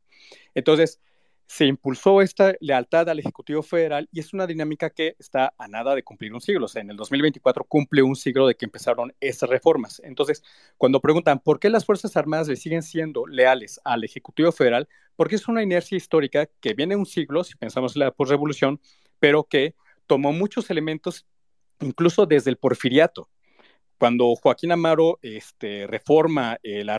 Entonces, se impulsó esta lealtad al Ejecutivo Federal y es una dinámica que está a nada de cumplir un siglo. O sea, en el 2024 cumple un siglo de que empezaron esas reformas. Entonces, cuando preguntan por qué las Fuerzas Armadas le siguen siendo leales al Ejecutivo Federal, porque es una inercia histórica que viene un siglo, si pensamos en la posrevolución, pero que tomó muchos elementos, incluso desde el porfiriato. Cuando Joaquín Amaro este, reforma eh, la,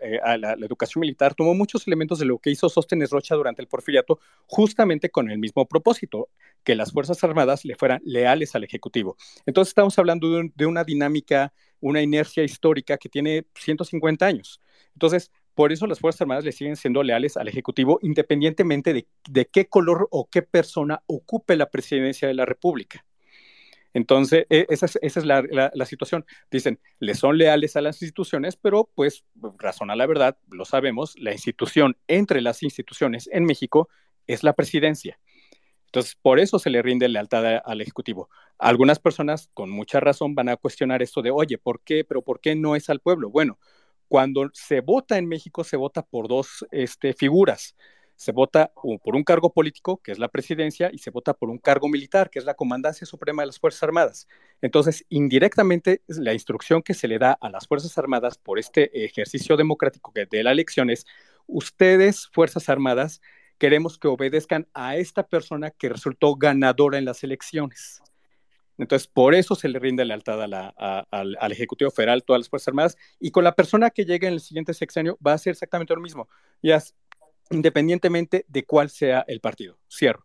eh, la, educación militar, tomó muchos elementos de lo que hizo Sóstenes Rocha durante el porfiriato, justamente con el mismo propósito, que las Fuerzas Armadas le fueran leales al Ejecutivo. Entonces estamos hablando de, una dinámica, una inercia histórica que tiene 150 años. Entonces, por eso las Fuerzas Armadas le siguen siendo leales al Ejecutivo, independientemente de, de qué color o qué persona ocupe la presidencia de la República. Entonces, e, esa es, la, situación. Dicen, le son leales a las instituciones, pero pues, razón a la verdad, lo sabemos, la institución entre las instituciones en México es la presidencia. Entonces, por eso se le rinde lealtad al Ejecutivo. Algunas personas, con mucha razón, van a cuestionar esto de, oye, ¿por qué? ¿Pero por qué no es al pueblo? Bueno, cuando se vota en México, se vota por dos este, figuras se vota por un cargo político, que es la presidencia, y se vota por un cargo militar, que es la Comandancia Suprema de las Fuerzas Armadas. Entonces, indirectamente, la instrucción que se le da a las Fuerzas Armadas por este ejercicio democrático de la elección es, ustedes, Fuerzas Armadas, queremos que obedezcan a esta persona que resultó ganadora en las elecciones. Entonces, por eso se le rinde lealtad al, al, Ejecutivo Federal, todas las Fuerzas Armadas, y con la persona que llegue en el siguiente sexenio va a ser exactamente lo mismo. Ya independientemente de cuál sea el partido. Cierro.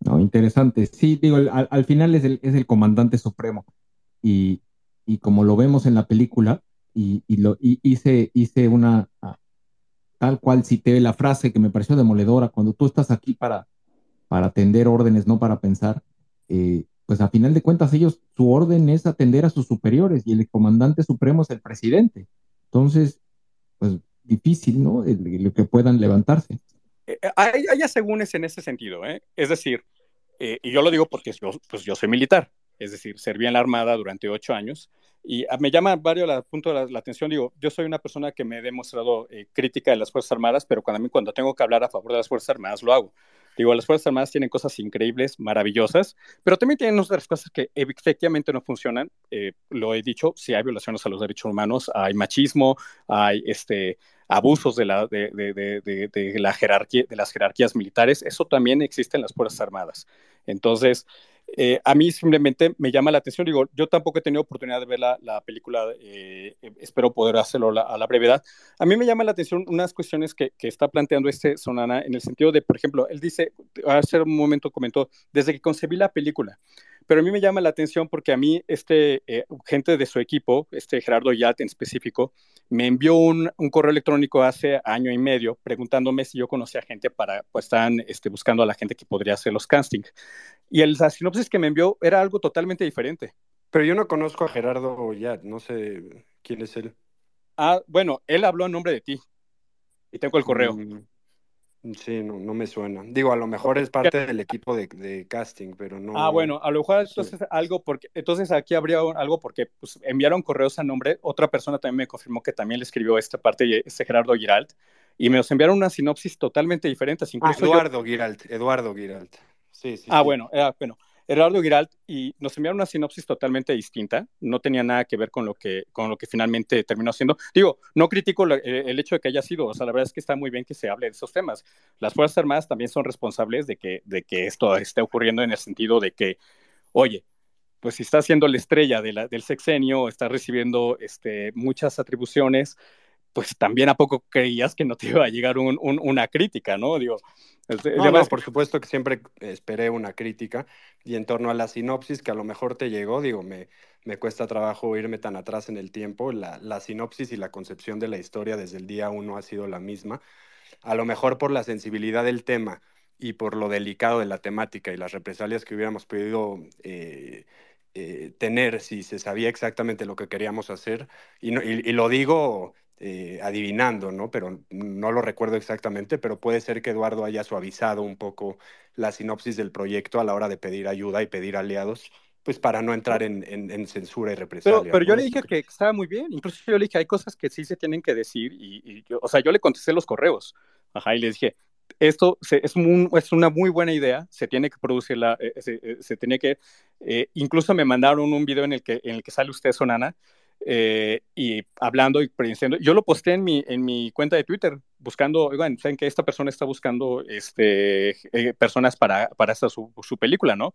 No, interesante. Sí, digo, al, final es el, es el, comandante supremo. Y, y, como lo vemos en la película, y, y lo hice, hice una, ah, tal cual cité la frase que me pareció demoledora, cuando tú estás aquí para, para atender órdenes, no para pensar, eh, pues a final de cuentas ellos, su orden es atender a sus superiores y el comandante supremo es el presidente. Entonces, pues difícil, ¿no? lo que puedan levantarse. Eh, eh, hay, hay asegúnes en ese sentido, ¿eh? Es decir, eh, y yo lo digo porque yo, pues yo soy militar, es decir, serví en la Armada durante ocho años y ah, me llama varios la, punto la, la, atención, digo, yo soy una persona que me he demostrado crítica de las Fuerzas Armadas, pero cuando, a mí, cuando tengo que hablar a favor de las Fuerzas Armadas lo hago. Digo, las Fuerzas Armadas tienen cosas increíbles, maravillosas, pero también tienen otras cosas que efectivamente no funcionan. lo he dicho, si hay violaciones a los derechos humanos, hay machismo, hay este, abusos de, la, de, de, de, de las jerarquías militares, eso también existe en las Fuerzas Armadas. Entonces, eh, a mí simplemente me llama la atención, digo, yo tampoco he tenido oportunidad de ver la, la película, eh, espero poder hacerlo a la brevedad. A mí me llama la atención unas cuestiones que, que, está planteando este Sonana en el sentido de, por ejemplo, él dice, hace un momento comentó, desde que concebí la película, pero a mí me llama la atención porque a mí, este, eh, gente de su equipo, este Gerardo Yat en específico, me envió un, un, correo electrónico hace año y medio preguntándome si yo conocía gente para, pues están este, buscando a la gente que podría hacer los casting. Y el, la sinopsis que me envió era algo totalmente diferente. Pero yo no conozco a Gerardo Yat, no sé quién es él. Ah, bueno, él habló en nombre de ti. Y tengo el correo. Mm. Sí, no, no me suena. Digo, a lo mejor es parte del equipo de, casting, pero no. Ah, bueno, a lo mejor entonces algo porque, entonces aquí habría algo porque pues, enviaron correos a nombre, otra persona también me confirmó que también le escribió esta parte, este Gerardo Giralt, y me los enviaron una sinopsis totalmente diferente. Ah, incluso Eduardo Giralt, Eduardo Giralt. Sí, sí. Ah, bueno, eh, bueno. Eduardo Giralt y nos enviaron una sinopsis totalmente distinta, no tenía nada que ver con lo que, con lo que finalmente terminó siendo. Digo, no critico el hecho de que haya sido, o sea, la verdad es que está muy bien que se hable de esos temas. Las Fuerzas Armadas también son responsables de que, de que esto esté ocurriendo en el sentido de que, oye, pues si está siendo la estrella de la, del sexenio, está recibiendo este, muchas atribuciones, pues también a poco creías que no te iba a llegar un, una crítica, ¿no? Digo, no, por supuesto que siempre esperé una crítica y en torno a la sinopsis que a lo mejor te llegó, digo, me, me cuesta trabajo irme tan atrás en el tiempo, la, la sinopsis y la concepción de la historia desde el día uno ha sido la misma, a lo mejor por la sensibilidad del tema y por lo delicado de la temática y las represalias que hubiéramos podido eh, eh, tener si se sabía exactamente lo que queríamos hacer, y, y lo digo eh, adivinando, ¿no? Pero no lo recuerdo exactamente, pero puede ser que Eduardo haya suavizado un poco la sinopsis del proyecto a la hora de pedir ayuda y pedir aliados, pues para no entrar en, en, censura y represalia. Pero, yo le dije que estaba muy bien, incluso yo le dije, hay cosas que sí se tienen que decir, y, o sea, yo le contesté los correos, ajá, y le dije, esto es, es, una muy buena idea, se tiene que producir la, eh, se, eh, se, tiene que, incluso me mandaron un video en el que, en el que sale usted, Sonana, eh, y hablando y prediciendo. Yo lo posté en mi, en mi cuenta de Twitter, buscando, oigan, saben que esta persona está buscando este, eh, personas para, para su, su, película, ¿no?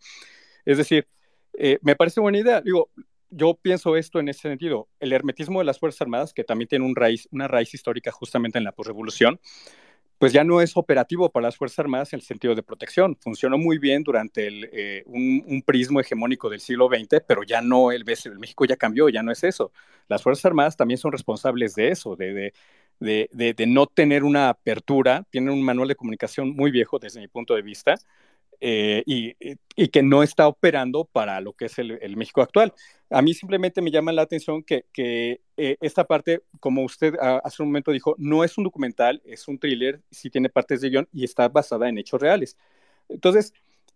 Es decir, eh, me parece buena idea. Digo, yo pienso esto en ese sentido. El hermetismo de las Fuerzas Armadas, que también tiene un raíz, una raíz histórica justamente en la posrevolución, pues ya no es operativo para las Fuerzas Armadas en el sentido de protección. Funcionó muy bien durante el, eh, un, prismo hegemónico del siglo XX, pero ya no, el, el, México ya cambió, ya no es eso. Las Fuerzas Armadas también son responsables de eso, de, de, de, de no tener una apertura, tienen un manual de comunicación muy viejo desde mi punto de vista, eh, y, y, que no está operando para lo que es el, el, México actual. A mí simplemente me llama la atención que, que eh, esta parte, como usted hace un momento dijo, no es un documental, es un thriller, sí tiene partes de guion y está basada en hechos reales. Entonces,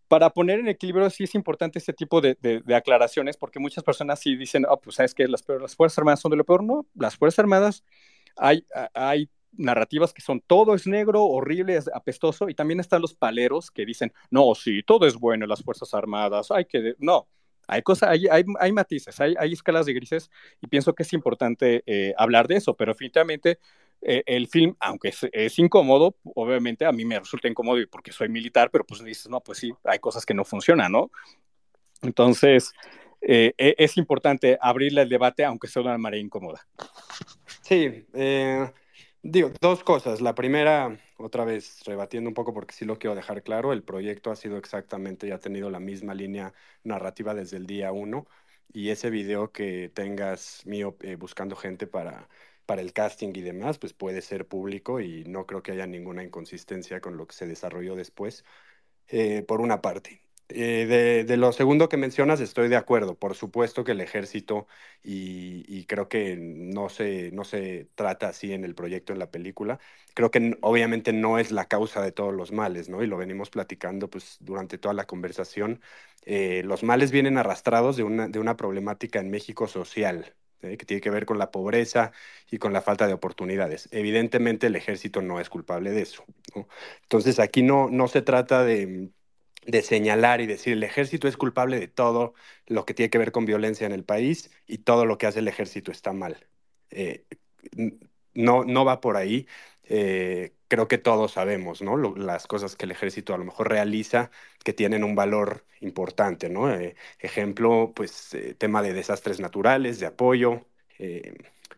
para poner en equilibrio, sí es importante este tipo de, de, de aclaraciones, porque muchas personas sí dicen, oh, pues sabes que las, las Fuerzas Armadas son de lo peor. No, las Fuerzas Armadas hay, hay narrativas que son todo es negro, horrible, es apestoso, y también están los paleros que dicen, no, sí, todo es bueno en las Fuerzas Armadas, hay que, no, hay cosas, hay, hay, hay matices, hay, hay, escalas de grises, y pienso que es importante eh, hablar de eso, pero definitivamente eh, el film, aunque es, es, incómodo, obviamente a mí me resulta incómodo porque soy militar, pero pues dices, no, pues sí, hay cosas que no funcionan, ¿no? Entonces, eh, e, es importante abrirle el debate, aunque sea una manera incómoda. Sí, eh, Digo, dos cosas. La primera, otra vez rebatiendo un poco porque sí lo quiero dejar claro, el proyecto ha sido exactamente y ha tenido la misma línea narrativa desde el día uno y ese video que tengas mío eh, buscando gente para, para el casting y demás, pues puede ser público y no creo que haya ninguna inconsistencia con lo que se desarrolló después, eh, por una parte. Eh, de, lo segundo que mencionas, estoy de acuerdo. Por supuesto que el ejército, y, creo que no se, no se trata así en el proyecto, en la película, creo que obviamente no es la causa de todos los males, ¿no? Y lo venimos platicando pues, durante toda la conversación. Eh, los males vienen arrastrados de una, de una problemática en México social, ¿eh? que tiene que ver con la pobreza y con la falta de oportunidades. Evidentemente el ejército no es culpable de eso. Entonces aquí no, no se trata de de señalar y decir el ejército es culpable de todo lo que tiene que ver con violencia en el país y todo lo que hace el ejército está mal. Eh, no, no va por ahí. Eh, creo que todos sabemos, ¿no? Las cosas que el ejército a lo mejor realiza que tienen un valor importante, ¿no? Eh, ejemplo, pues tema de desastres naturales, de apoyo,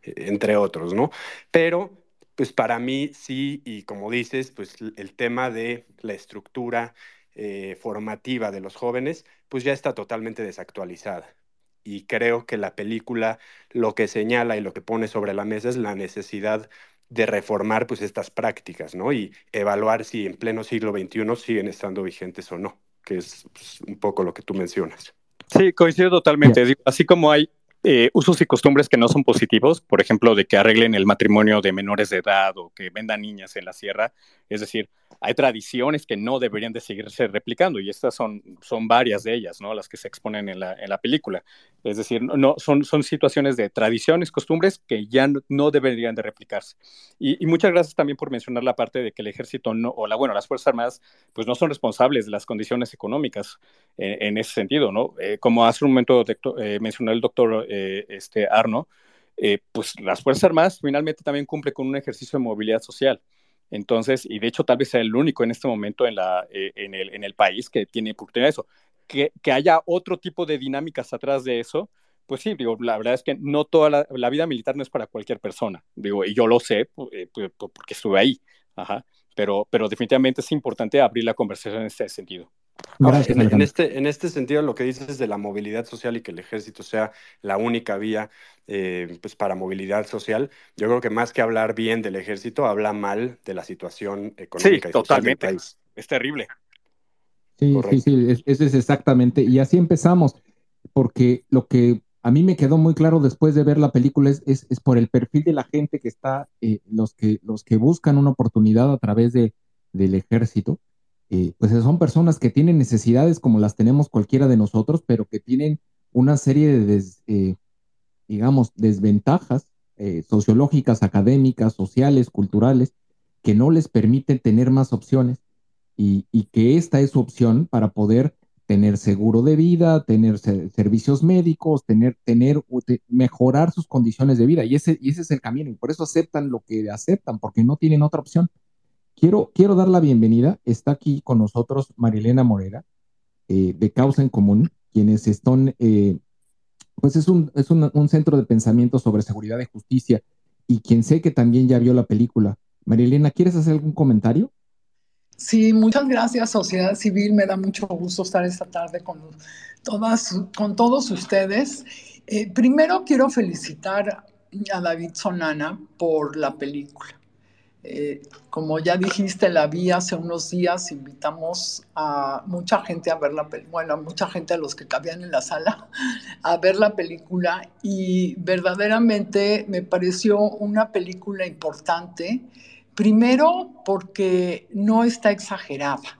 entre otros, ¿no? Pero, pues para mí sí, y como dices, pues el tema de la estructura eh, formativa de los jóvenes, pues ya está totalmente desactualizada. Y creo que la película lo que señala y lo que pone sobre la mesa es la necesidad de reformar pues estas prácticas, ¿no? Y evaluar si en pleno siglo XXI siguen estando vigentes o no, que es pues, un poco lo que tú mencionas. Sí, coincido totalmente. Digo, así como hay eh, usos y costumbres que no son positivos, por ejemplo, de que arreglen el matrimonio de menores de edad o que vendan niñas en la sierra, es decir, hay tradiciones que no deberían de seguirse replicando y estas son, son varias de ellas, ¿no? Las que se exponen en la, en la película. Es decir, no, son, son situaciones de tradiciones, costumbres que ya no, deberían de replicarse. Y, muchas gracias también por mencionar la parte de que el ejército no, o la, bueno, las Fuerzas Armadas, pues no son responsables de las condiciones económicas en, en ese sentido, ¿no? Eh, como hace un momento eh, mencionó el doctor eh, este, Arno, eh, pues las Fuerzas Armadas finalmente también cumple con un ejercicio de movilidad social. Entonces, y de hecho tal vez sea el único en este momento en, la, eh, en, el, en el país que tiene oportunidad de eso. Que, que, haya otro tipo de dinámicas atrás de eso, pues sí, la verdad es que no toda la, vida militar no es para cualquier persona, digo, y yo lo sé porque estuve ahí, ajá, pero, pero definitivamente es importante abrir la conversación en este sentido. Ahora, en, en, este, en este sentido, lo que dices de la movilidad social y que el ejército sea la única vía eh, pues para movilidad social, yo creo que más que hablar bien del ejército, habla mal de la situación económica sí, y social totalmente. del país. Es terrible. Sí, Correcto. sí, sí, eso es exactamente. Y así empezamos, porque lo que a mí me quedó muy claro después de ver la película es, es, es por el perfil de la gente que está, eh, los, que, los que buscan una oportunidad a través de, del ejército eh, pues son personas que tienen necesidades como las tenemos cualquiera de nosotros, pero que tienen una serie de, des, eh, digamos, desventajas eh, sociológicas, académicas, sociales, culturales, que no les permiten tener más opciones y, y, que esta es su opción para poder tener seguro de vida, tener servicios médicos, tener, tener, mejorar sus condiciones de vida. Y ese, y ese es el camino. Y por eso aceptan lo que aceptan, porque no tienen otra opción. Quiero, quiero dar la bienvenida. Está aquí con nosotros Marilena Morera, eh, de Causa en Común, quienes están, eh, pues es, un, es un, centro de pensamiento sobre seguridad y justicia y quien sé que también ya vio la película. Marilena, ¿quieres hacer algún comentario? Sí, muchas gracias, sociedad civil. Me da mucho gusto estar esta tarde con, todas, con todos ustedes. Eh, primero quiero felicitar a David Sonana por la película. Eh, como ya dijiste, la vi hace unos días, invitamos a mucha gente a ver la película, bueno, a mucha gente a los que cabían en la sala, a ver la película y verdaderamente me pareció una película importante, primero porque no está exagerada.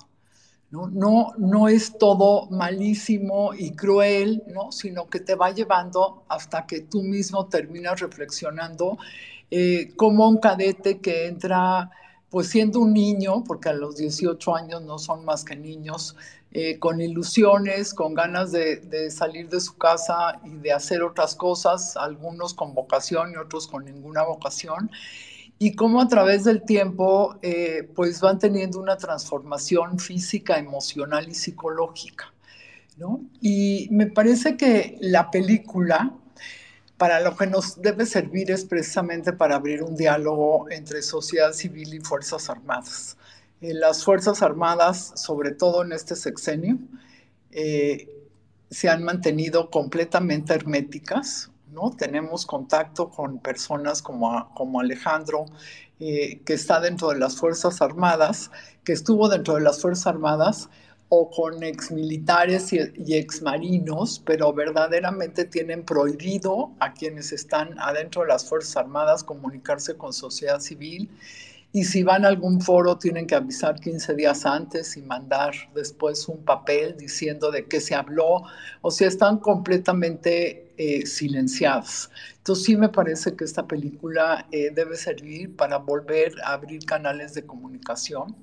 ¿no? Es todo malísimo y cruel, ¿no? sino que te va llevando hasta que tú mismo terminas reflexionando eh, como un cadete que entra, pues siendo un niño, porque a los 18 años no son más que niños, eh, con ilusiones, con ganas de, salir de su casa y de hacer otras cosas, algunos con vocación y otros con ninguna vocación, y cómo a través del tiempo eh, pues van teniendo una transformación física, emocional y psicológica. ¿no? Y me parece que la película para lo que nos debe servir es precisamente para abrir un diálogo entre sociedad civil y Fuerzas Armadas. Eh, las Fuerzas Armadas, sobre todo en este sexenio, eh, se han mantenido completamente herméticas, ¿no? Tenemos contacto con personas como, como Alejandro, eh, que está dentro de las Fuerzas Armadas, que estuvo dentro de las Fuerzas Armadas, o con exmilitares y, y exmarinos, pero verdaderamente tienen prohibido a quienes están adentro de las Fuerzas Armadas comunicarse con sociedad civil. Y si van a algún foro tienen que avisar 15 días antes y mandar después un papel diciendo de qué se habló. O sea, están completamente eh, silenciados. Entonces sí me parece que esta película eh, debe servir para volver a abrir canales de comunicación.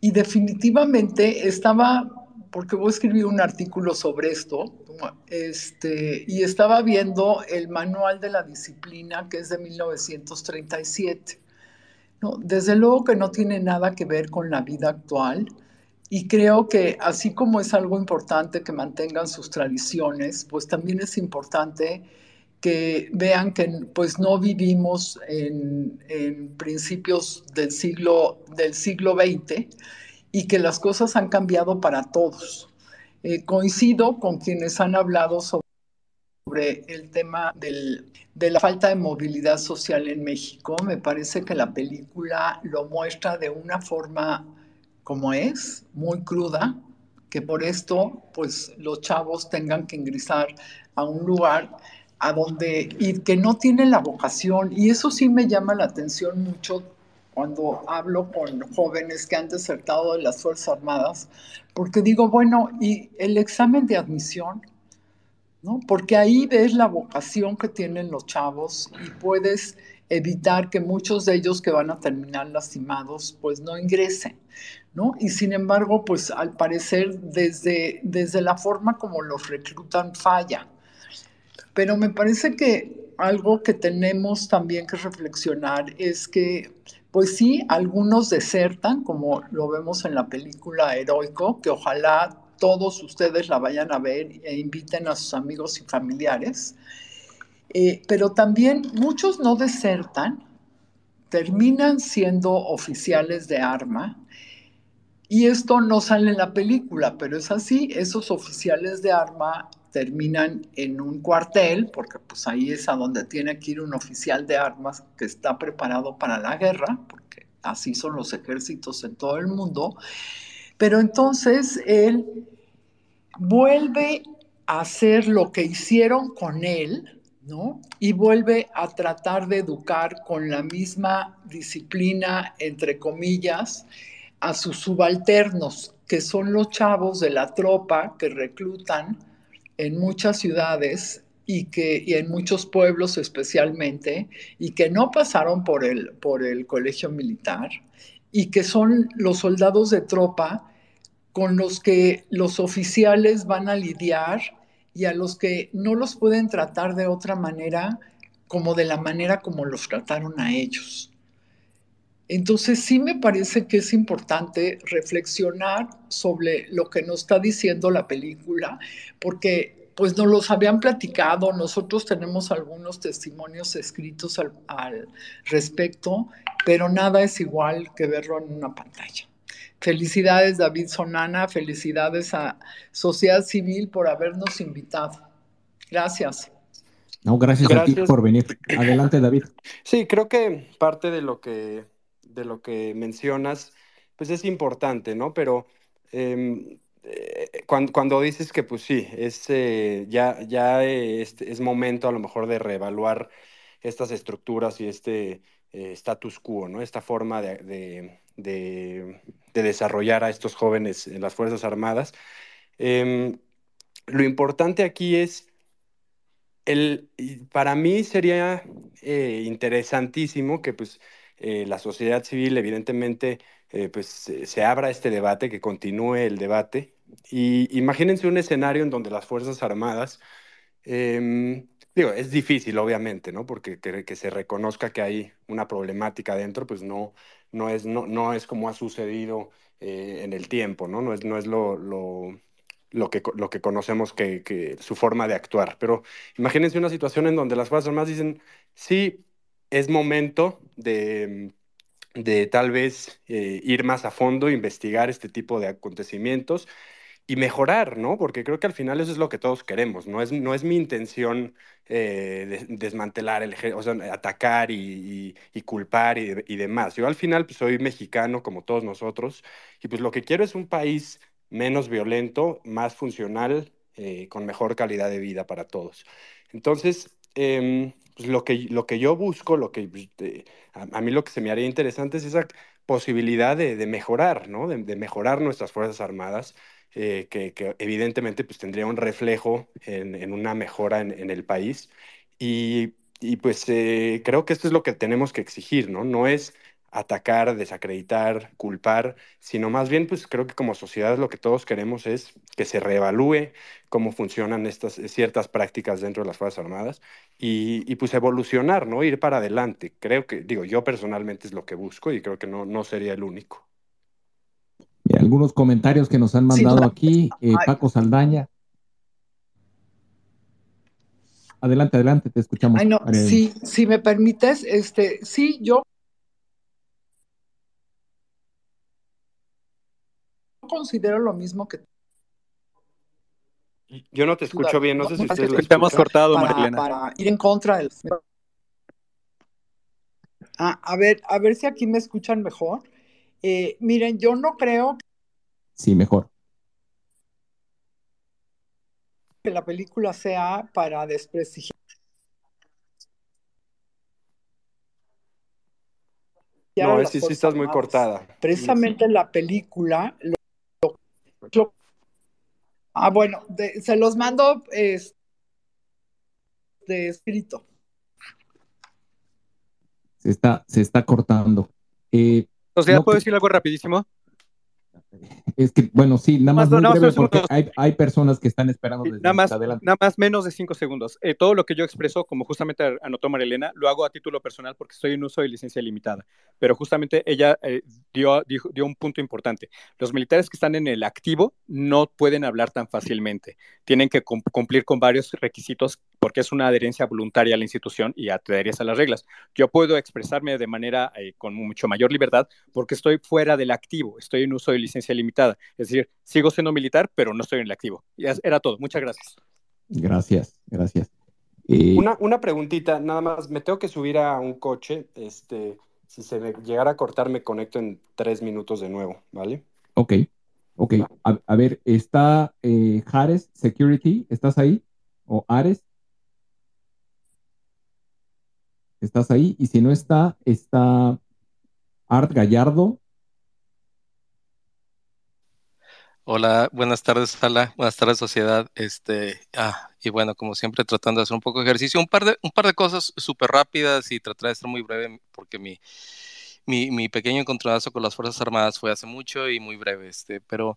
Y definitivamente estaba, porque voy a escribir un artículo sobre esto, este, y estaba viendo el manual de la disciplina que es de 1937. No, desde luego que no tiene nada que ver con la vida actual y creo que así como es algo importante que mantengan sus tradiciones, pues también es importante que vean que pues no vivimos en, principios del siglo, del siglo XX y que las cosas han cambiado para todos. Eh, coincido con quienes han hablado sobre el tema de la falta de movilidad social en México. Me parece que la película lo muestra de una forma como es, muy cruda, que por esto pues los chavos tengan que ingresar a un lugar a donde y que no tienen la vocación y eso sí me llama la atención mucho cuando hablo con jóvenes que han desertado de las Fuerzas Armadas, porque digo, bueno, y el examen de admisión, ¿no? Porque ahí ves la vocación que tienen los chavos y puedes evitar que muchos de ellos que van a terminar lastimados, pues no ingresen, ¿no? Y sin embargo, pues al parecer desde, desde la forma como los reclutan falla pero me parece que algo que tenemos también que reflexionar es que, pues sí, algunos desertan, como lo vemos en la película Heroico, que ojalá todos ustedes la vayan a ver e inviten a sus amigos y familiares. Eh, pero también muchos no desertan, terminan siendo oficiales de arma. Y esto no sale en la película, pero es así, esos oficiales de arma terminan en un cuartel, porque pues ahí es a donde tiene que ir un oficial de armas que está preparado para la guerra, porque así son los ejércitos en todo el mundo. Pero entonces él vuelve a hacer lo que hicieron con él, ¿no? Y vuelve a tratar de educar con la misma disciplina, entre comillas, a sus subalternos, que son los chavos de la tropa que reclutan en muchas ciudades y que en muchos pueblos especialmente y que no pasaron por el, por el colegio militar y que son los soldados de tropa con los que los oficiales van a lidiar y a los que no los pueden tratar de otra manera como de la manera como los trataron a ellos. Entonces sí me parece que es importante reflexionar sobre lo que nos está diciendo la película, porque pues nos los habían platicado, nosotros tenemos algunos testimonios escritos al, al, respecto, pero nada es igual que verlo en una pantalla. Felicidades David Sonana, felicidades a Sociedad Civil por habernos invitado. Gracias. No, gracias, gracias. a ti por venir. Adelante, David. Sí, creo que parte de lo que, de lo que mencionas, pues es importante, ¿no? Pero eh, cuando, cuando, dices que pues sí, es, eh, ya, ya es, momento a lo mejor de reevaluar estas estructuras y este eh, status quo, ¿no? Esta forma de, de, de, de, desarrollar a estos jóvenes en las Fuerzas Armadas. Eh, lo importante aquí es, el, para mí sería interesantísimo que pues la sociedad civil evidentemente pues se abra este debate, que continúe el debate y imagínense un escenario en donde las Fuerzas Armadas, eh, digo, es difícil obviamente, ¿no? Porque que, que, se reconozca que hay una problemática dentro, pues no, no, es, no, no es como ha sucedido eh, en el tiempo, ¿no? No es, no es lo, lo, lo, que, lo que conocemos que, que su forma de actuar. Pero imagínense una situación en donde las Fuerzas Armadas dicen, sí, es momento de tal vez eh, ir más a fondo, investigar este tipo de acontecimientos y mejorar, ¿no? Porque creo que al final eso es lo que todos queremos, no es, no es mi intención eh, de, desmantelar el o sea, atacar y, culpar y, demás. Yo al final pues, soy mexicano como todos nosotros y pues lo que quiero es un país menos violento, más funcional, eh, con mejor calidad de vida para todos. Entonces, pues lo, que, lo que yo busco, lo que, eh, a, mí lo que se me haría interesante es esa posibilidad de, de mejorar, ¿no? De, mejorar nuestras Fuerzas Armadas, eh, que, que, evidentemente pues, tendría un reflejo en, en una mejora en, en, el país. Y, y pues eh, creo que esto es lo que tenemos que exigir, ¿no? No es atacar, desacreditar, culpar, sino más bien, pues creo que como sociedad lo que todos queremos es que se reevalúe cómo funcionan estas ciertas prácticas dentro de las Fuerzas Armadas y, y, pues evolucionar, ¿no? Ir para adelante. Creo que, digo, yo personalmente es lo que busco y creo que no, no sería el único. Y algunos comentarios que nos han mandado sí, aquí, eh, Paco Saldaña. Adelante, adelante, te escuchamos. Ay, no, sí, si me permites, este, sí, yo considero lo mismo que yo no te escucho bien, no sé si ustedes lo Estamos cortado, para, Marilena. Para ir en contra del... Ah, a ver, a ver si aquí me escuchan mejor. Eh, miren, yo no creo Sí, mejor. que la película sea para desprestigiar No, es sí, sí estás muy cortada. Precisamente sí. la película lo Ah, bueno, de, se los mando es, de escrito. Se está, se está cortando. Eh, o sea, no, ¿puedo decir algo rapidísimo? Es que, bueno, sí, nada más, muy nada breve porque hay, hay, personas que están esperando desde nada más, adelante. Nada más menos de cinco segundos. Eh, todo lo que yo expreso, como justamente anotó Marilena, lo hago a título personal porque estoy en uso de licencia limitada. Pero justamente ella eh, dio, dio, dio, un punto importante. Los militares que están en el activo no pueden hablar tan fácilmente. Tienen que cumplir con varios requisitos porque es una adherencia voluntaria a la institución y te adherías a las reglas. Yo puedo expresarme de manera eh, con mucho mayor libertad porque estoy fuera del activo, estoy en uso de licencia limitada. Es decir, sigo siendo militar, pero no estoy en el activo. Era todo. Muchas gracias. Gracias, gracias. Eh... Una, una preguntita, nada más, me tengo que subir a un coche. Este, si se me llegara a cortar, me conecto en tres minutos de nuevo, ¿vale? Ok, ok. A, a ver, está eh, Jares Security, ¿estás ahí? ¿O Ares? ¿Estás ahí? Y si no está, está Art Gallardo. Hola, buenas tardes, Sala. Buenas tardes, sociedad. Este, ah, y bueno, como siempre, tratando de hacer un poco de ejercicio, un par de, un par de cosas súper rápidas y tratar de ser muy breve porque mi, mi, mi pequeño encontronazo con las Fuerzas Armadas fue hace mucho y muy breve, este, pero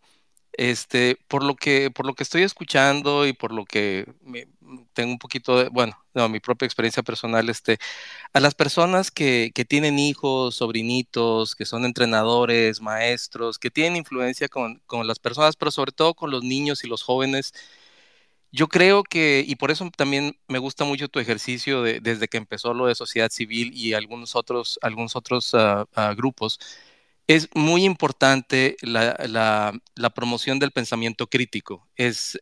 este, por lo que, estoy escuchando y por lo que me, tengo un poquito de, bueno, no, mi propia experiencia personal, este, a las personas que, tienen hijos, sobrinitos, que son entrenadores, maestros, que tienen influencia con, las personas, pero sobre todo con los niños y los jóvenes, yo creo que, y por eso también me gusta mucho tu ejercicio de, desde que empezó lo de sociedad civil y algunos otros, algunos otros uh, uh, grupos, es muy importante la, promoción del pensamiento crítico. Es,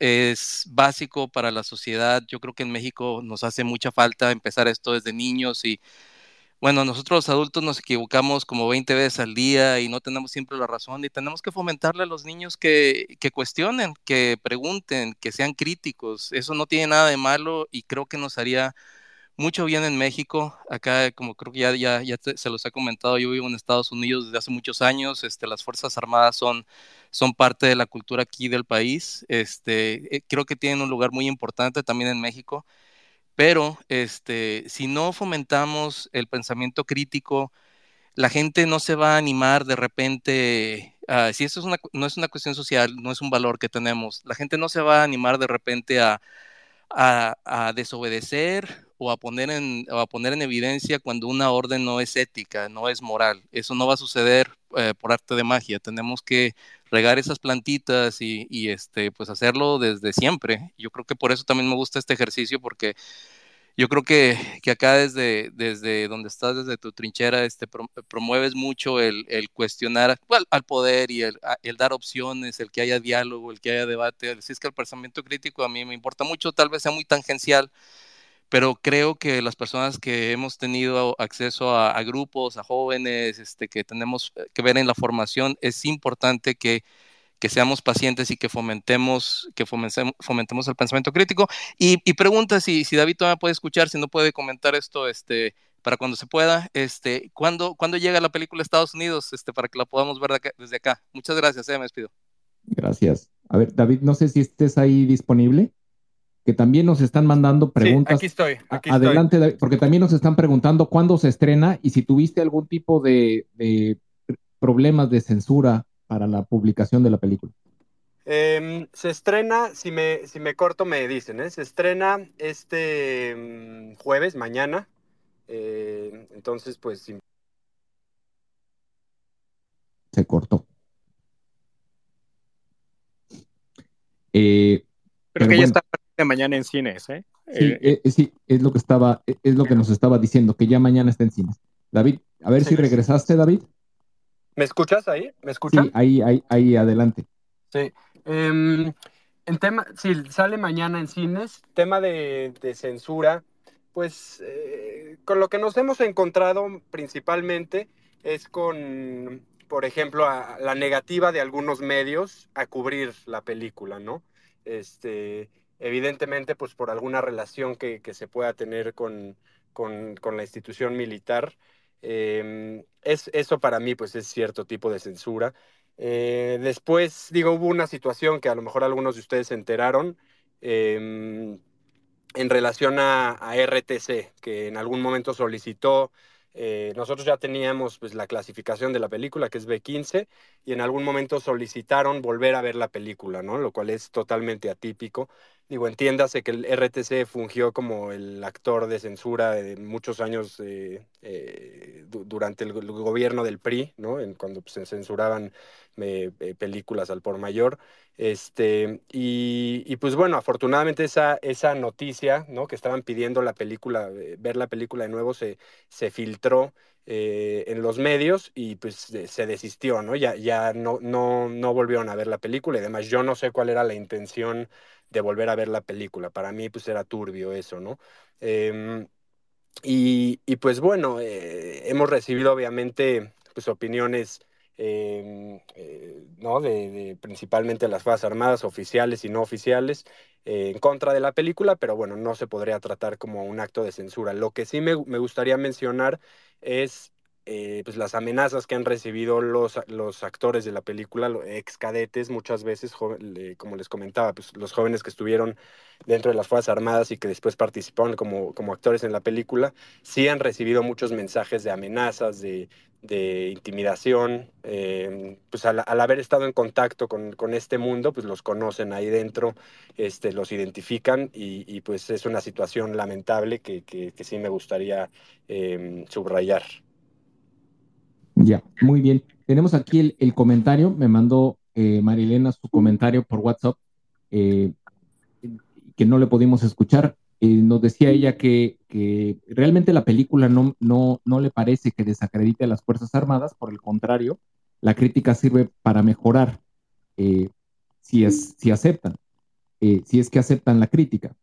básico para la sociedad. Yo creo que en México nos hace mucha falta empezar esto desde niños y bueno, nosotros los adultos nos equivocamos como 20 veces al día y no tenemos siempre la razón y tenemos que fomentarle a los niños que, cuestionen, que pregunten, que sean críticos. Eso no tiene nada de malo y creo que nos haría mucho bien en México. Acá, como creo que ya, se los he comentado, yo vivo en Estados Unidos desde hace muchos años. Este, las Fuerzas Armadas son, son parte de la cultura aquí del país. Este, eh, creo que tienen un lugar muy importante también en México. Pero este, si no fomentamos el pensamiento crítico, la gente no se va a animar de repente, uh, si eso es una, no es una cuestión social, no es un valor que tenemos, la gente no se va a animar de repente a, a desobedecer o a, poner en, a poner en evidencia cuando una orden no es ética, no es moral. Eso no va a suceder eh, por arte de magia. Tenemos que regar esas plantitas y, y, este, pues hacerlo desde siempre. Yo creo que por eso también me gusta este ejercicio porque yo creo que, que acá desde, desde donde estás, desde tu trinchera, este, promueves mucho el, el cuestionar well, al poder y el, el, dar opciones, el que haya diálogo, el que haya debate. Así es que el pensamiento crítico a mí me importa mucho, tal vez sea muy tangencial, pero creo que las personas que hemos tenido acceso a, grupos, a jóvenes, este, que tenemos que ver en la formación, es importante que seamos pacientes y que fomentemos, que fomentemos, fomentemos el pensamiento crítico. Y, y pregunta si, si, David todavía puede escuchar, si no puede comentar esto, este, para cuando se pueda, este, ¿cuándo, ¿cuándo llega la película a Estados Unidos, este, para que la podamos ver de acá, desde acá? Muchas gracias, eh, me despido. Gracias. A ver, David, no sé si estés ahí disponible, que también nos están mandando preguntas. Sí, aquí estoy. Aquí Adelante, estoy. Porque también nos están preguntando cuándo se estrena y si tuviste algún tipo de, de problemas de censura para la publicación de la película? Eh, se estrena, si me, si me corto me dicen, ¿eh? se estrena este um, jueves, mañana. Eh, entonces, pues... Si... Se cortó. Eh, pero que bueno, ya está mañana en cines, ¿eh? Sí, eh, sí, es lo que estaba, es lo que nos estaba diciendo, que ya mañana está en cines. David, a ver sí, si regresaste, David. ¿Me escuchas ahí? ¿Me escuchan? Sí, ahí, ahí, ahí, adelante. Sí. Eh, en tema, sí, sale mañana en cines. Tema de, de censura, pues eh, con lo que nos hemos encontrado principalmente es con, por ejemplo, a, la negativa de algunos medios a cubrir la película, ¿no? Este, evidentemente, pues por alguna relación que, que se pueda tener con, con, con la institución militar. Eh, es, eso para mí pues es cierto tipo de censura. Eh, después, digo, hubo una situación que a lo mejor algunos de ustedes se enteraron eh, en relación a, a, RTC, que en algún momento solicitó, eh, nosotros ya teníamos pues la clasificación de la película, que es B15, y en algún momento solicitaron volver a ver la película, ¿no? Lo cual es totalmente atípico. Digo, entiéndase que el RTC fungió como el actor de censura de muchos años eh, eh, durante el, gobierno del PRI, ¿no? En, cuando pues, se censuraban eh, películas al por mayor. Este, y, y, pues bueno, afortunadamente esa, esa noticia, ¿no? Que estaban pidiendo la película, ver la película de nuevo, se, se filtró en los medios y pues se desistió, ¿no? Ya, ya no, no, no volvieron a ver la película y además yo no sé cuál era la intención de volver a ver la película. Para mí, pues era turbio eso, ¿no? Eh, y, y, pues bueno, eh, hemos recibido obviamente pues opiniones, eh, ¿no? De, de, principalmente las Fuerzas Armadas, oficiales y no oficiales, eh, en contra de la película, pero bueno, no se podría tratar como un acto de censura. Lo que sí me, me gustaría mencionar es eh, pues las amenazas que han recibido los, los actores de la película, ex cadetes, muchas veces, como les comentaba, pues los jóvenes que estuvieron dentro de las Fuerzas Armadas y que después participaron como, como actores en la película, sí han recibido muchos mensajes de amenazas, de, de intimidación, eh, pues al, haber estado en contacto con, con, este mundo, pues los conocen ahí dentro, este, los identifican y, pues es una situación lamentable que, que, sí me gustaría eh, subrayar. Ya, muy bien. Tenemos aquí el, el comentario, me mandó eh, Marilena su comentario por WhatsApp, eh, que no le pudimos escuchar. nos decía ella que, realmente la película no, no, no le parece que desacredite a las Fuerzas Armadas, por el contrario, la crítica sirve para mejorar si, es, si aceptan, si es que aceptan la crítica.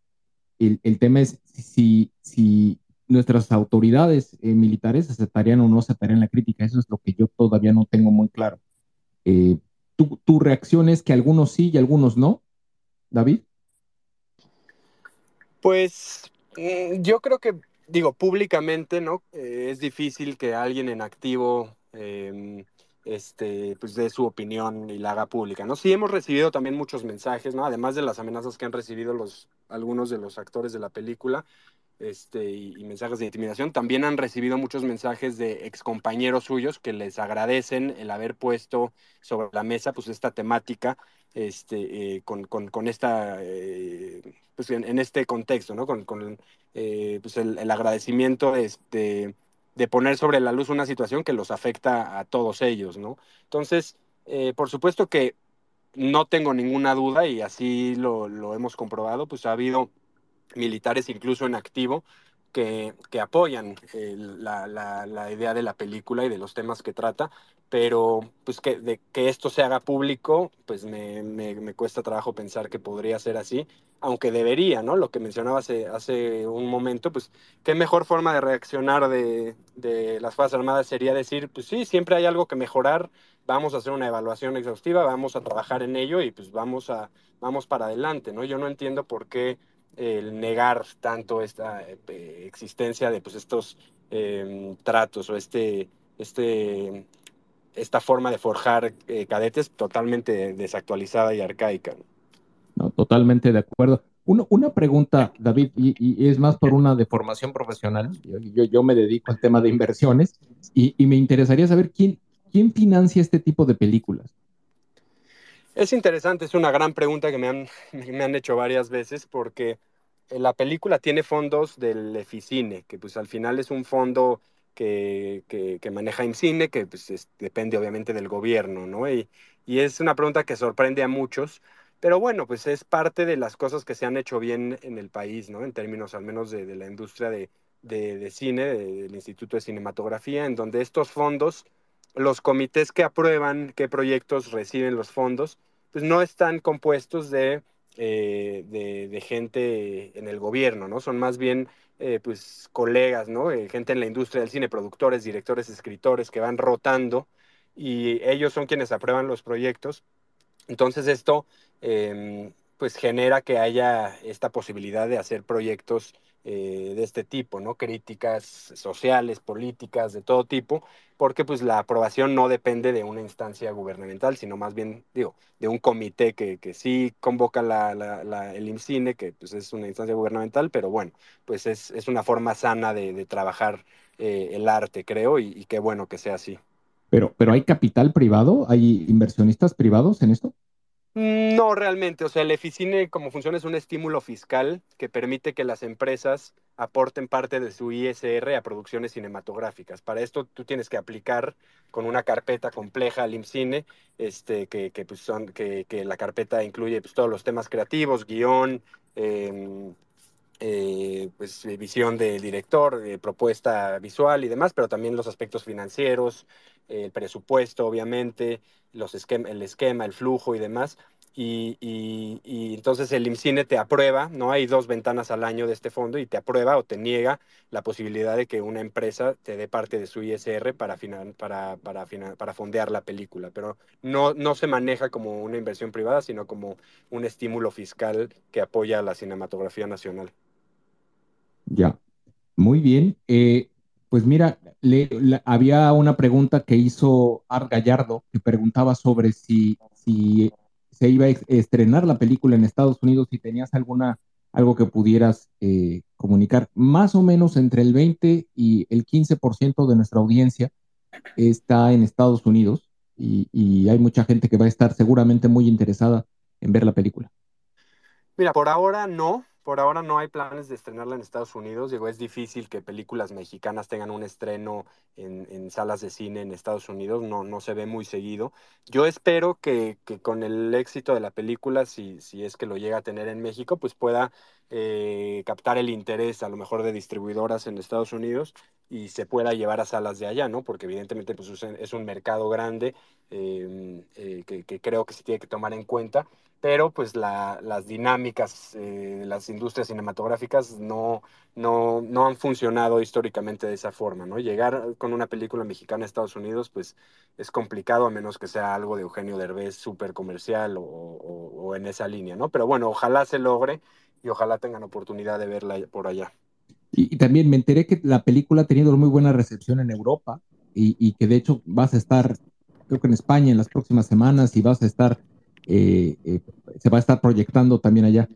El, el tema es si, si nuestras autoridades eh, militares aceptarían o no aceptarían la crítica. Eso es lo que yo todavía no tengo muy claro. Eh, ¿tu, reacción es que algunos sí y algunos no, David? Pues mm, yo creo que, digo, públicamente, ¿no? Eh, es difícil que alguien en activo em, este, pues dé su opinión y la haga pública, ¿no? Sí hemos recibido también muchos mensajes, ¿no? Además de las amenazas que han recibido los, algunos de los actores de la película, este, y, mensajes de intimidación. También han recibido muchos mensajes de excompañeros suyos que les agradecen el haber puesto sobre la mesa pues esta temática este, eh, con, con, esta, eh, pues en, este contexto, ¿no? Con, con eh, pues el, el, agradecimiento este, de poner sobre la luz una situación que los afecta a todos ellos, ¿no? Entonces, por supuesto que no tengo ninguna duda y así lo, lo hemos comprobado, pues ha habido militares incluso en activo que, que apoyan eh, la, la, idea de la película y de los temas que trata, pero pues que, de, que esto se haga público, pues me, me, me, cuesta trabajo pensar que podría ser así, aunque debería, ¿no? Lo que mencionaba hace, hace un momento, pues qué mejor forma de reaccionar de, de las Fuerzas Armadas sería decir, pues sí, siempre hay algo que mejorar, vamos a hacer una evaluación exhaustiva, vamos a trabajar en ello y pues vamos, a, vamos para adelante, ¿no? Yo no entiendo por qué el negar tanto esta eh, existencia de pues, estos em, tratos o este, este, esta forma de forjar eh, cadetes totalmente desactualizada y arcaica. No, totalmente de acuerdo. una pregunta, David, y, es más por una deformación profesional. Yo, yo, me dedico al tema de inversiones y, y, me interesaría saber quién, quién financia este tipo de películas. Es interesante, es una gran pregunta que me han, me han hecho varias veces porque eh, la película tiene fondos del Eficine, que pues al final es un fondo que, que, que maneja IMCINE, que pues depende obviamente del gobierno, ¿no? Y, y, es una pregunta que sorprende a muchos, pero bueno, pues es parte de las cosas que se han hecho bien en el país, ¿no? En términos al menos de, de la industria de, de, de cine, del Instituto de Cinematografía, en donde estos fondos, los comités que aprueban qué proyectos reciben los fondos, pues no están compuestos de, eh, de, gente en el gobierno, ¿no? Son más bien, eh, pues, colegas, ¿no? Eh, gente en la industria del cine, productores, directores, escritores, que van rotando y ellos son quienes aprueban los proyectos. Entonces esto, em, pues, genera que haya esta posibilidad de hacer proyectos eh, de este tipo, ¿no? Críticas sociales, políticas, de todo tipo, porque pues la aprobación no depende de una instancia gubernamental, sino más bien, digo, de un comité que, que sí convoca la, el IMCINE, que pues es una instancia gubernamental, pero bueno, pues es, es una forma sana de, de trabajar eh, el arte, creo, y, y qué bueno que sea así. Pero, pero ¿hay capital privado? ¿Hay inversionistas privados en esto? No realmente, o sea, el EFICINE como funciona es un estímulo fiscal que permite que las empresas aporten parte de su ISR a producciones cinematográficas. Para esto tú tienes que aplicar con una carpeta compleja al IMCINE, este, que, que, pues son, que, la carpeta incluye pues, todos los temas creativos, guion, eh, eh, pues, visión del director, eh, propuesta visual y demás, pero también los aspectos financieros, el presupuesto, obviamente, los esquema, el esquema, el flujo y demás. Y, entonces el IMCINE te aprueba, ¿no? Hay dos ventanas al año de este fondo y te aprueba o te niega la posibilidad de que una empresa te dé parte de su ISR para, para, para, para fondear la película. Pero no, no se maneja como una inversión privada, sino como un estímulo fiscal que apoya a la cinematografía nacional. Ya, muy bien. Eh, pues mira, le, había una pregunta que hizo Art Gallardo, que preguntaba sobre si, se iba a estrenar la película en Estados Unidos, si tenías alguna, algo que pudieras eh, comunicar. Más o menos entre el 20 y el 15% de nuestra audiencia está en Estados Unidos y hay mucha gente que va a estar seguramente muy interesada en ver la película. Mira, por ahora no, por ahora no hay planes de estrenarla en Estados Unidos. Digo, es difícil que películas mexicanas tengan un estreno en, salas de cine en Estados Unidos. No, se ve muy seguido. Yo espero que, con el éxito de la película, si, es que lo llega a tener en México, pues pueda eh, captar el interés a lo mejor de distribuidoras en Estados Unidos y se pueda llevar a salas de allá, ¿no? Porque evidentemente pues, es un mercado grande eh, eh, que creo que se tiene que tomar en cuenta pero pues la, las dinámicas eh, de las industrias cinematográficas no, no, no, han funcionado históricamente de esa forma, ¿no? Llegar con una película mexicana a Estados Unidos, pues es complicado a menos que sea algo de Eugenio Derbez súper comercial o, en esa línea, ¿no? Pero bueno, ojalá se logre y ojalá tengan oportunidad de verla por allá. Y, y también me enteré que la película ha tenido muy buena recepción en Europa y, y que de hecho vas a estar, creo que en España en las próximas semanas y vas a estar eh, eh, se va a estar proyectando también allá.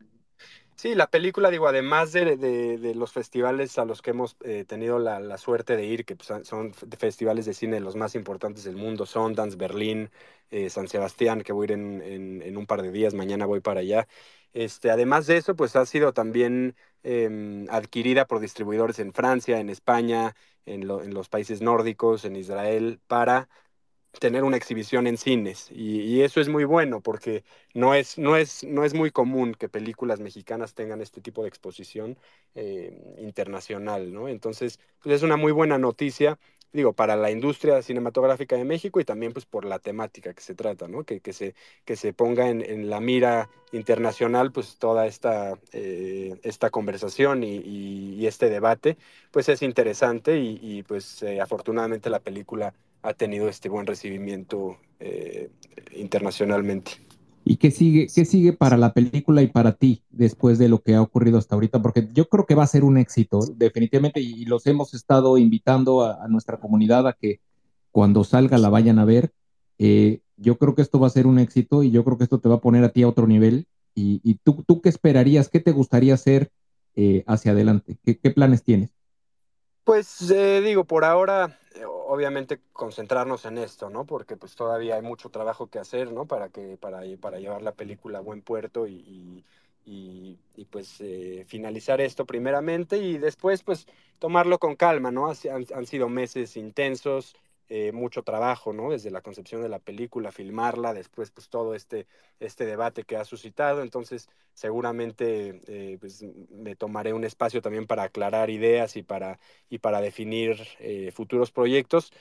Sí, la película, digo, además de, de, de los festivales a los que hemos eh, tenido la, suerte de ir, que pues, son festivales de cine los más importantes del mundo, Sundance, Berlín, San Sebastián, que voy a ir en, en, un par de días, mañana voy para allá. Este, además de eso, pues ha sido también eh, adquirida por distribuidores en Francia, en España, en los países nórdicos, en Israel, para tener una exhibición en cines y, eso es muy bueno porque no es, no, es, no es muy común que películas mexicanas tengan este tipo de exposición eh, internacional, ¿no? Entonces, pues es una muy buena noticia, digo, para la industria cinematográfica de México y también pues por la temática que se trata, ¿no? Que, que, se, que se ponga en, en la mira internacional pues toda esta, eh, esta conversación y, este debate, pues es interesante y, y pues eh, afortunadamente la película ha tenido este buen recibimiento eh, internacionalmente. ¿Y qué sigue, qué sigue para la película y para ti después de lo que ha ocurrido hasta ahorita? Porque yo creo que va a ser un éxito, definitivamente, y, los hemos estado invitando a, nuestra comunidad a que cuando salga la vayan a ver. Eh, yo creo que esto va a ser un éxito y yo creo que esto te va a poner a ti a otro nivel. ¿Y, tú, tú qué esperarías? ¿Qué te gustaría hacer eh, hacia adelante? ¿Qué, ¿Qué, planes tienes? Pues eh, digo, por ahora obviamente concentrarnos en esto, ¿no? Porque pues todavía hay mucho trabajo que hacer, ¿no? Para que para, para llevar la película a buen puerto y, y, y, pues eh, finalizar esto primeramente y después pues tomarlo con calma, ¿no? Han sido meses intensos, eh, mucho trabajo, ¿no? Desde la concepción de la película, filmarla, después pues todo este, este debate que ha suscitado, entonces seguramente eh, pues, me tomaré un espacio también para aclarar ideas y para, y para definir eh, futuros proyectos.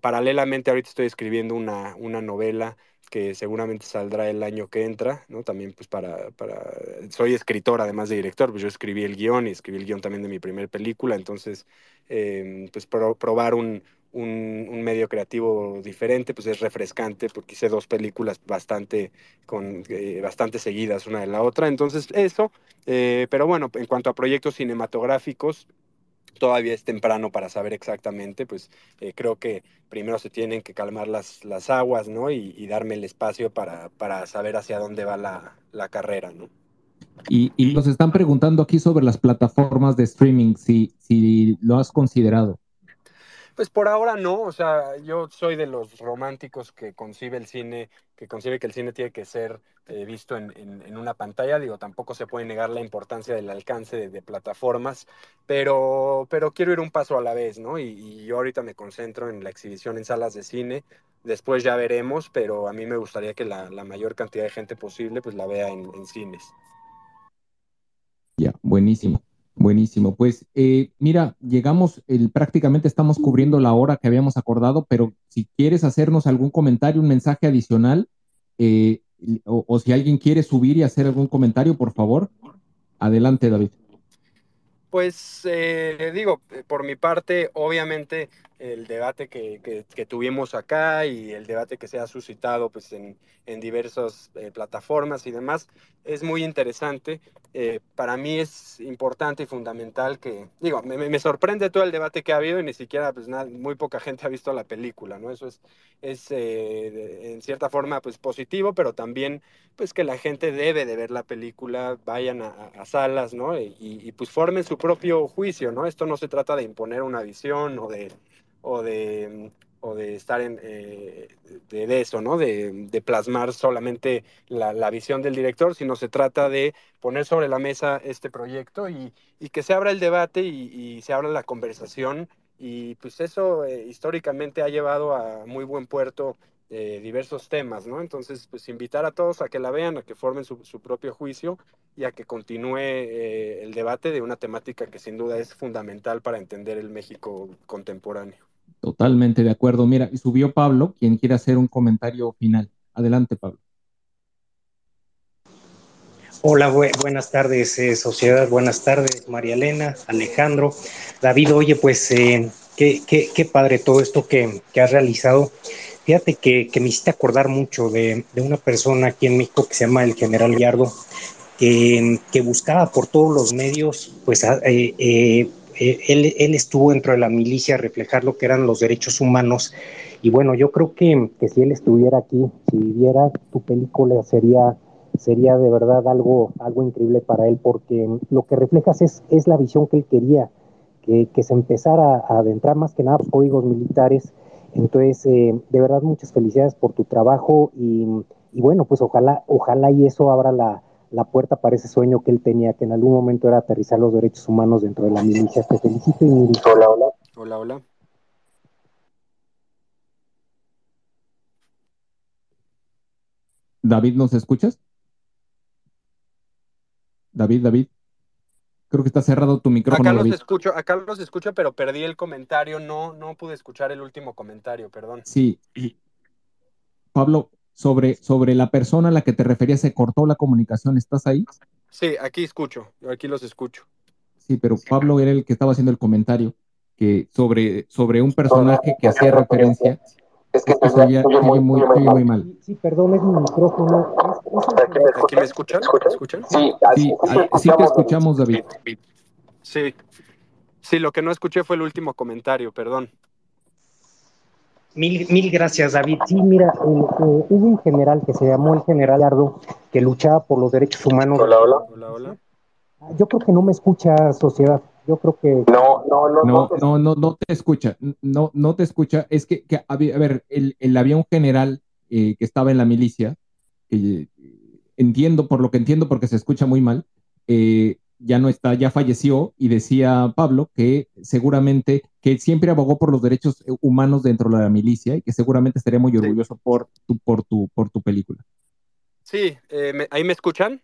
paralelamente ahorita estoy escribiendo una, una novela que seguramente saldrá el año que entra, ¿no? También pues para, para, soy escritor además de director, pues yo escribí el guion y escribí el guion también de mi primer película, entonces eh, pues pro, probar un, un, medio creativo diferente, pues es refrescante, porque hice dos películas bastante, con, eh, bastante seguidas una de la otra, entonces eso, eh, pero bueno, en cuanto a proyectos cinematográficos, todavía es temprano para saber exactamente, pues eh, creo que primero se tienen que calmar las, las aguas, ¿no? Y, y darme el espacio para, para, saber hacia dónde va la, la carrera, ¿no? Y, y, nos están preguntando aquí sobre las plataformas de streaming, si, si lo has considerado. Pues por ahora no, o sea, yo soy de los románticos que concibe el cine, que concibe que el cine tiene que ser eh, visto en, en, en, una pantalla, digo, tampoco se puede negar la importancia del alcance de, plataformas, pero, pero quiero ir un paso a la vez, ¿no? Y, y, yo ahorita me concentro en la exhibición en salas de cine, después ya veremos, pero a mí me gustaría que la, mayor cantidad de gente posible pues la vea en cines. Ya, buenísimo. Buenísimo, pues eh, mira, llegamos, el, prácticamente estamos cubriendo la hora que habíamos acordado, pero si quieres hacernos algún comentario, un mensaje adicional, eh, o, si alguien quiere subir y hacer algún comentario, por favor, adelante, David. Pues eh, digo, por mi parte, obviamente el debate que, que, que, tuvimos acá y el debate que se ha suscitado pues, en, en diversas eh, plataformas y demás es muy interesante. Eh, para mí es importante y fundamental que, digo, me, me, sorprende todo el debate que ha habido y ni siquiera, pues nada, muy poca gente ha visto la película, ¿no? Eso es, es eh, en cierta forma pues positivo, pero también pues que la gente debe de ver la película, vayan a, a salas, ¿no? Y, y pues formen su propio juicio, ¿no? Esto no se trata de imponer una visión o de o de o de estar en, eh, de, eso, ¿no? De, de plasmar solamente la, la, visión del director, sino se trata de poner sobre la mesa este proyecto y, y que se abra el debate y, y, se abra la conversación. Y pues eso eh, históricamente ha llevado a muy buen puerto eh, diversos temas, ¿no? Entonces, pues invitar a todos a que la vean, a que formen su, su propio juicio y a que continúe eh, el debate de una temática que sin duda es fundamental para entender el México contemporáneo. Totalmente de acuerdo. Mira, subió Pablo, quien quiere hacer un comentario final. Adelante, Pablo. Hola, bu buenas tardes, eh, sociedad. Buenas tardes, María Elena, Alejandro, David. Oye, pues eh, qué, qué, padre todo esto que, que has realizado. Fíjate que, me hiciste acordar mucho de, una persona aquí en México que se llama el general Yardo, que, buscaba por todos los medios, pues, eh, eh, él, estuvo dentro de la milicia a reflejar lo que eran los derechos humanos. Y bueno, yo creo que, que si él estuviera aquí, si viviera, tu película sería, sería de verdad algo, algo increíble para él, porque lo que reflejas es, es la visión que él quería, que, que se empezara a adentrar más que nada los códigos militares. Entonces, eh, de verdad, muchas felicidades por tu trabajo y, y bueno, pues ojalá, ojalá y eso abra la, la puerta para ese sueño que él tenía, que en algún momento era aterrizar los derechos humanos dentro de la milicia. Te felicito y. Hola, hola. Hola, hola. David, ¿nos escuchas? David, David. Creo que está cerrado tu micrófono. Acá los David. escucho, acá los escucho, pero perdí el comentario. No, no pude escuchar el último comentario, perdón. Sí. Pablo, sobre, sobre la persona a la que te referías, se cortó la comunicación, ¿estás ahí? Sí, aquí escucho, aquí los escucho. Sí, pero Pablo era el que estaba haciendo el comentario que sobre, sobre un personaje que hacía referencia. Es que se oye, muy, muy, muy, mal. Sí, perdón, es mi micrófono. ¿Aquí me escuchan? ¿Me escuchan? Sí, sí, sí te escuchamos, David. Sí, sí, lo que no escuché fue el último comentario, perdón. Mil, mil gracias, David. Sí, mira, eh, eh, hubo un general que se llamó el general Ardo, que luchaba por los derechos humanos. Hola, hola. Hola, hola. Yo creo que no me escucha sociedad. Yo creo que. No, no, no. No, no, no, no te escucha. No, no te escucha. Es que, que a ver, el, el, había un general eh, que estaba en la milicia, que entiendo, por lo que entiendo, porque se escucha muy mal, eh, ya no está, ya falleció, y decía Pablo que seguramente, que siempre abogó por los derechos humanos dentro de la milicia y que seguramente estaría muy orgulloso sí. por, tu, por, tu, por tu película. Sí, eh, me, ¿ahí me escuchan?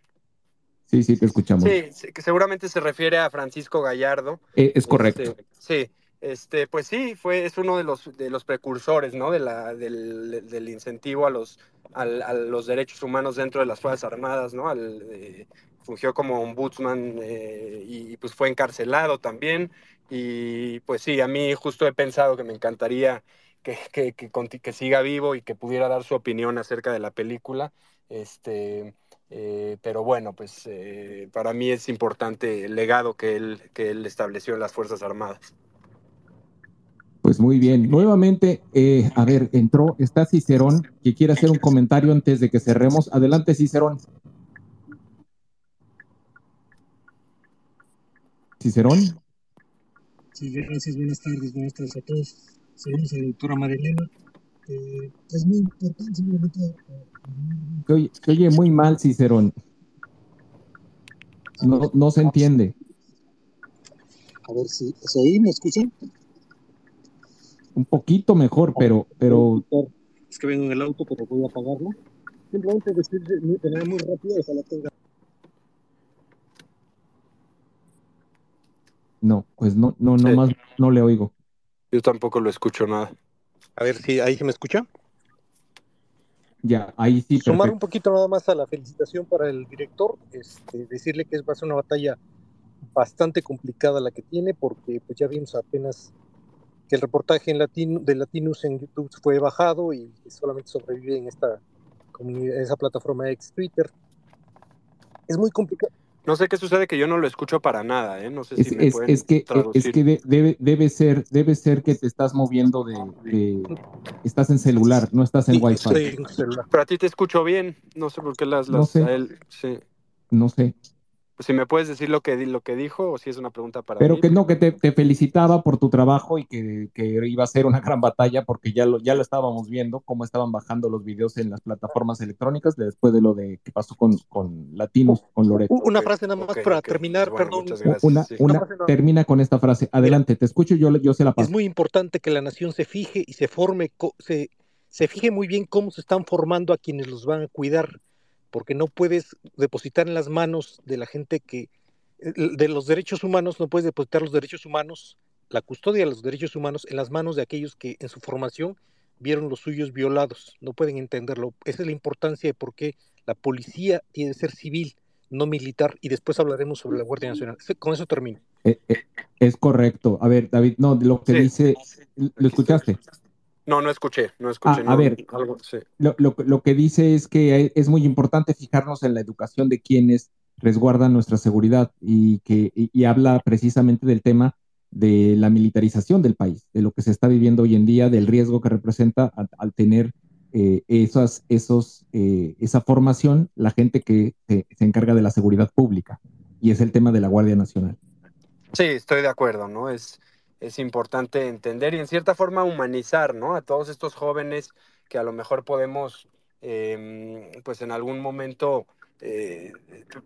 Sí, sí, te escuchamos. Sí, que seguramente se refiere a Francisco Gallardo. Eh, es correcto. Este, sí, este, pues sí, fue, es uno de los, de los precursores, ¿no? De la, del, del incentivo a los, a, a, los derechos humanos dentro de las Fuerzas Armadas, ¿no? Al, eh, fungió como ombudsman eh, y, y, pues fue encarcelado también. Y pues sí, a mí justo he pensado que me encantaría que, que, que, que siga vivo y que pudiera dar su opinión acerca de la película. Este, eh, pero bueno, pues eh, para mí es importante el legado que él, que él estableció en las Fuerzas Armadas. Pues muy bien. Nuevamente, eh, a ver, entró, está Cicerón, que quiere hacer un comentario antes de que cerremos. Adelante, Cicerón. Cicerón. Sí, gracias, buenas tardes, buenas tardes a todos. Saludos a la doctora Marilena. Eh, es muy importante, simplemente. Se oye, se oye muy mal, Cicerón. No, no se entiende. A ver si, ¿se oí? ¿Me escuchan? Un poquito mejor, pero, pero. Es que vengo en el auto, pero voy a apagarlo. Simplemente decir de manera muy rápida, ojalá tenga. No, pues no, no, no sí. más no le oigo. Yo tampoco lo escucho nada. A ver si ahí se me escucha. Ya, ahí sí. Sumar perfecto. un poquito nada más a la felicitación para el director, este, decirle que es, va a ser una batalla bastante complicada la que tiene, porque pues ya vimos apenas que el reportaje en latino, de Latinus en YouTube fue bajado y solamente sobrevive en esta esa plataforma ex Twitter. Es muy complicado. No sé qué sucede que yo no lo escucho para nada, ¿eh? No sé es, si me es, pueden es que, traducir. Es que de, debe, debe, ser, debe ser que te estás moviendo de, de, Estás en celular, no estás en sí, Wi-Fi. En Pero a ti te escucho bien, no sé por qué las... las no sé. A él, sí. No sé. Si me puedes decir lo que, lo que dijo o si es una pregunta para Pero mí. que no, que te, te felicitaba por tu trabajo y que, que iba a ser una gran batalla porque ya lo, ya lo estábamos viendo, cómo estaban bajando los videos en las plataformas electrónicas después de lo de que pasó con, con Latinos, con Loreto. Una frase nada más para terminar, Bueno, perdón. gracias. Una, sí. una, frase no- termina con esta frase. Adelante, te escucho, yo, yo se la Es paso. muy importante que la nación se fije y se forme, co- se, se fije muy bien cómo se están formando a quienes los van a cuidar, porque no puedes depositar en las manos de la gente que, eh, de los derechos humanos, no puedes depositar los derechos humanos, la custodia de los derechos humanos en las manos de aquellos que en su formación vieron los suyos violados, no pueden entenderlo. Esa es la importancia de por qué la policía tiene que ser civil, no militar, y después hablaremos sobre la Guardia Nacional. Con eso termino. Eh, eh, es correcto. A ver, David, no, lo que Sí. dice, ¿lo escuchaste? No, no escuché, no escuché. Ah, no, a ver. algo, sí. Lo, lo, lo que dice es que es muy importante fijarnos en la educación de quienes resguardan nuestra seguridad y que y, y habla precisamente del tema de la militarización del país, de lo que se está viviendo hoy en día, del riesgo que representa al, al tener eh, esas, esos, eh, esa formación la gente que se, se encarga de la seguridad pública. Y es el tema de la Guardia Nacional. Sí, estoy de acuerdo, ¿no? Es, es importante entender y en cierta forma humanizar, ¿no? A todos estos jóvenes que a lo mejor podemos, eh, pues en algún momento eh,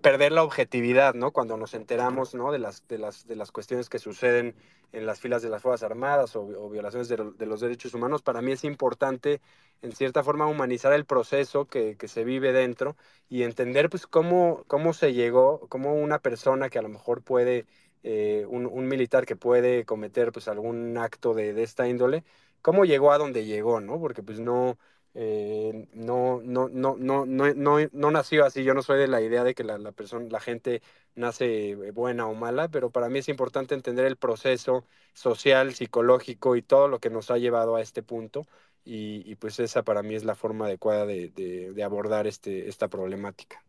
perder la objetividad, ¿no? Cuando nos enteramos, ¿no? De las, de las, de las cuestiones que suceden en las filas de las Fuerzas Armadas o, o violaciones de, de, los derechos humanos, para mí es importante, en cierta forma, humanizar el proceso que, que se vive dentro y entender, pues, cómo, cómo se llegó, cómo una persona que a lo mejor puede eh, un, militar que puede cometer pues algún acto de, de, esta índole, cómo llegó a donde llegó, ¿no? Porque pues no, eh, no, no, no, no, no, no, no nació así, yo no soy de la idea de que la, la persona, la gente nace buena o mala, pero para mí es importante entender el proceso social, psicológico y todo lo que nos ha llevado a este punto. Y, y pues esa para mí es la forma adecuada de, de, de abordar este, esta problemática.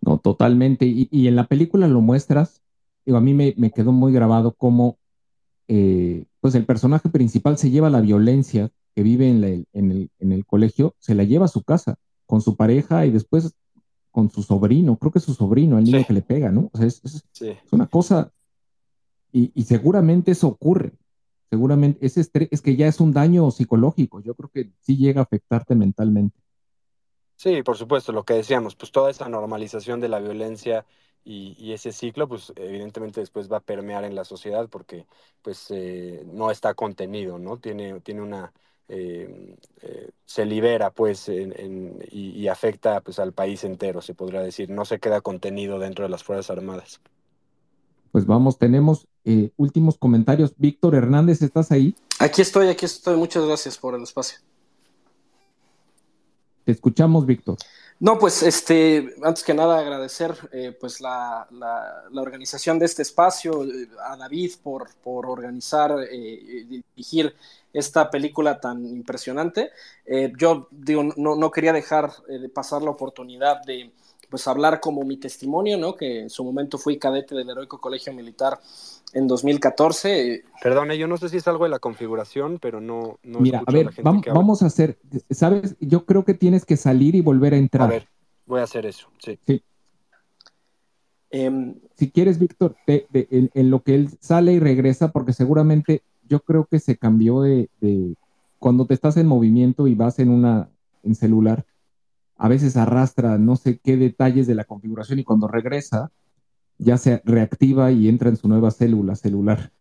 No, totalmente. Y, y en la película lo muestras digo, a mí me, me, quedó muy grabado cómo eh, pues el personaje principal se lleva la violencia que vive en, la, en, el, en, el, colegio, se la lleva a su casa con su pareja y después con su sobrino, creo que es su sobrino, el niño sí. que le pega, ¿no? O sea, es, es, sí. es una cosa, y, y, seguramente eso ocurre, seguramente ese estrés, es que ya es un daño psicológico, yo creo que sí llega a afectarte mentalmente. Sí, por supuesto, lo que decíamos, pues toda esa normalización de la violencia y, y, ese ciclo, pues evidentemente después va a permear en la sociedad porque pues eh, no está contenido, ¿no? Tiene, tiene una... Eh, eh, se libera pues en, en, y, y, afecta pues al país entero, se podría decir. No se queda contenido dentro de las Fuerzas Armadas. Pues vamos, tenemos eh, últimos comentarios. Víctor Hernández, ¿estás ahí? Aquí estoy, aquí estoy. Muchas gracias por el espacio. Te escuchamos, Víctor. No, pues este, antes que nada agradecer eh, pues la, la, la, organización de este espacio, eh, a David por, por organizar, eh, dirigir esta película tan impresionante. Eh, yo digo, no, no quería dejar eh, de pasar la oportunidad de pues hablar como mi testimonio, ¿no? Que en su momento fui cadete del Heroico Colegio Militar en 2014. Perdone, yo no sé si es algo de la configuración, pero no. no Mira, a ver, a vamos, vamos, a hacer, ¿sabes? Yo creo que tienes que salir y volver a entrar. A ver, voy a hacer eso, sí. sí. Eh, si quieres, Víctor, en, en, lo que él sale y regresa, porque seguramente yo creo que se cambió de, de, cuando te estás en movimiento y vas en una en celular, a veces arrastra no sé qué detalles de la configuración y cuando regresa ya se reactiva y entra en su nueva célula celular,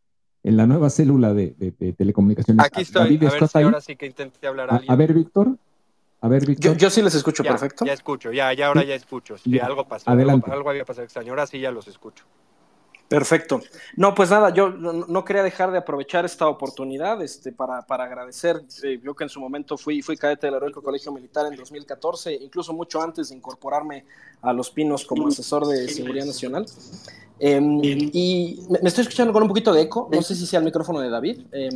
en la nueva célula de, de, de telecomunicaciones. Aquí estoy, David, a ver si ahora sí que intenté hablar a, a, a ver, Víctor. A ver, Víctor. Yo, yo, sí les escucho ya, perfecto. Ya escucho, ya, ya ahora ya escucho. Sí, ya. algo pasó, Adelante. algo, algo, había pasado extraño. Ahora sí ya los escucho. Perfecto. No, pues nada, yo no, no quería dejar de aprovechar esta oportunidad este, para, para agradecer. Eh, yo que en su momento fui, fui cadete del Heroico Colegio Militar en 2014, incluso mucho antes de incorporarme a Los Pinos como asesor de seguridad nacional. Eh, y me, me, estoy escuchando con un poquito de eco, no sé si sea el micrófono de David. Eh,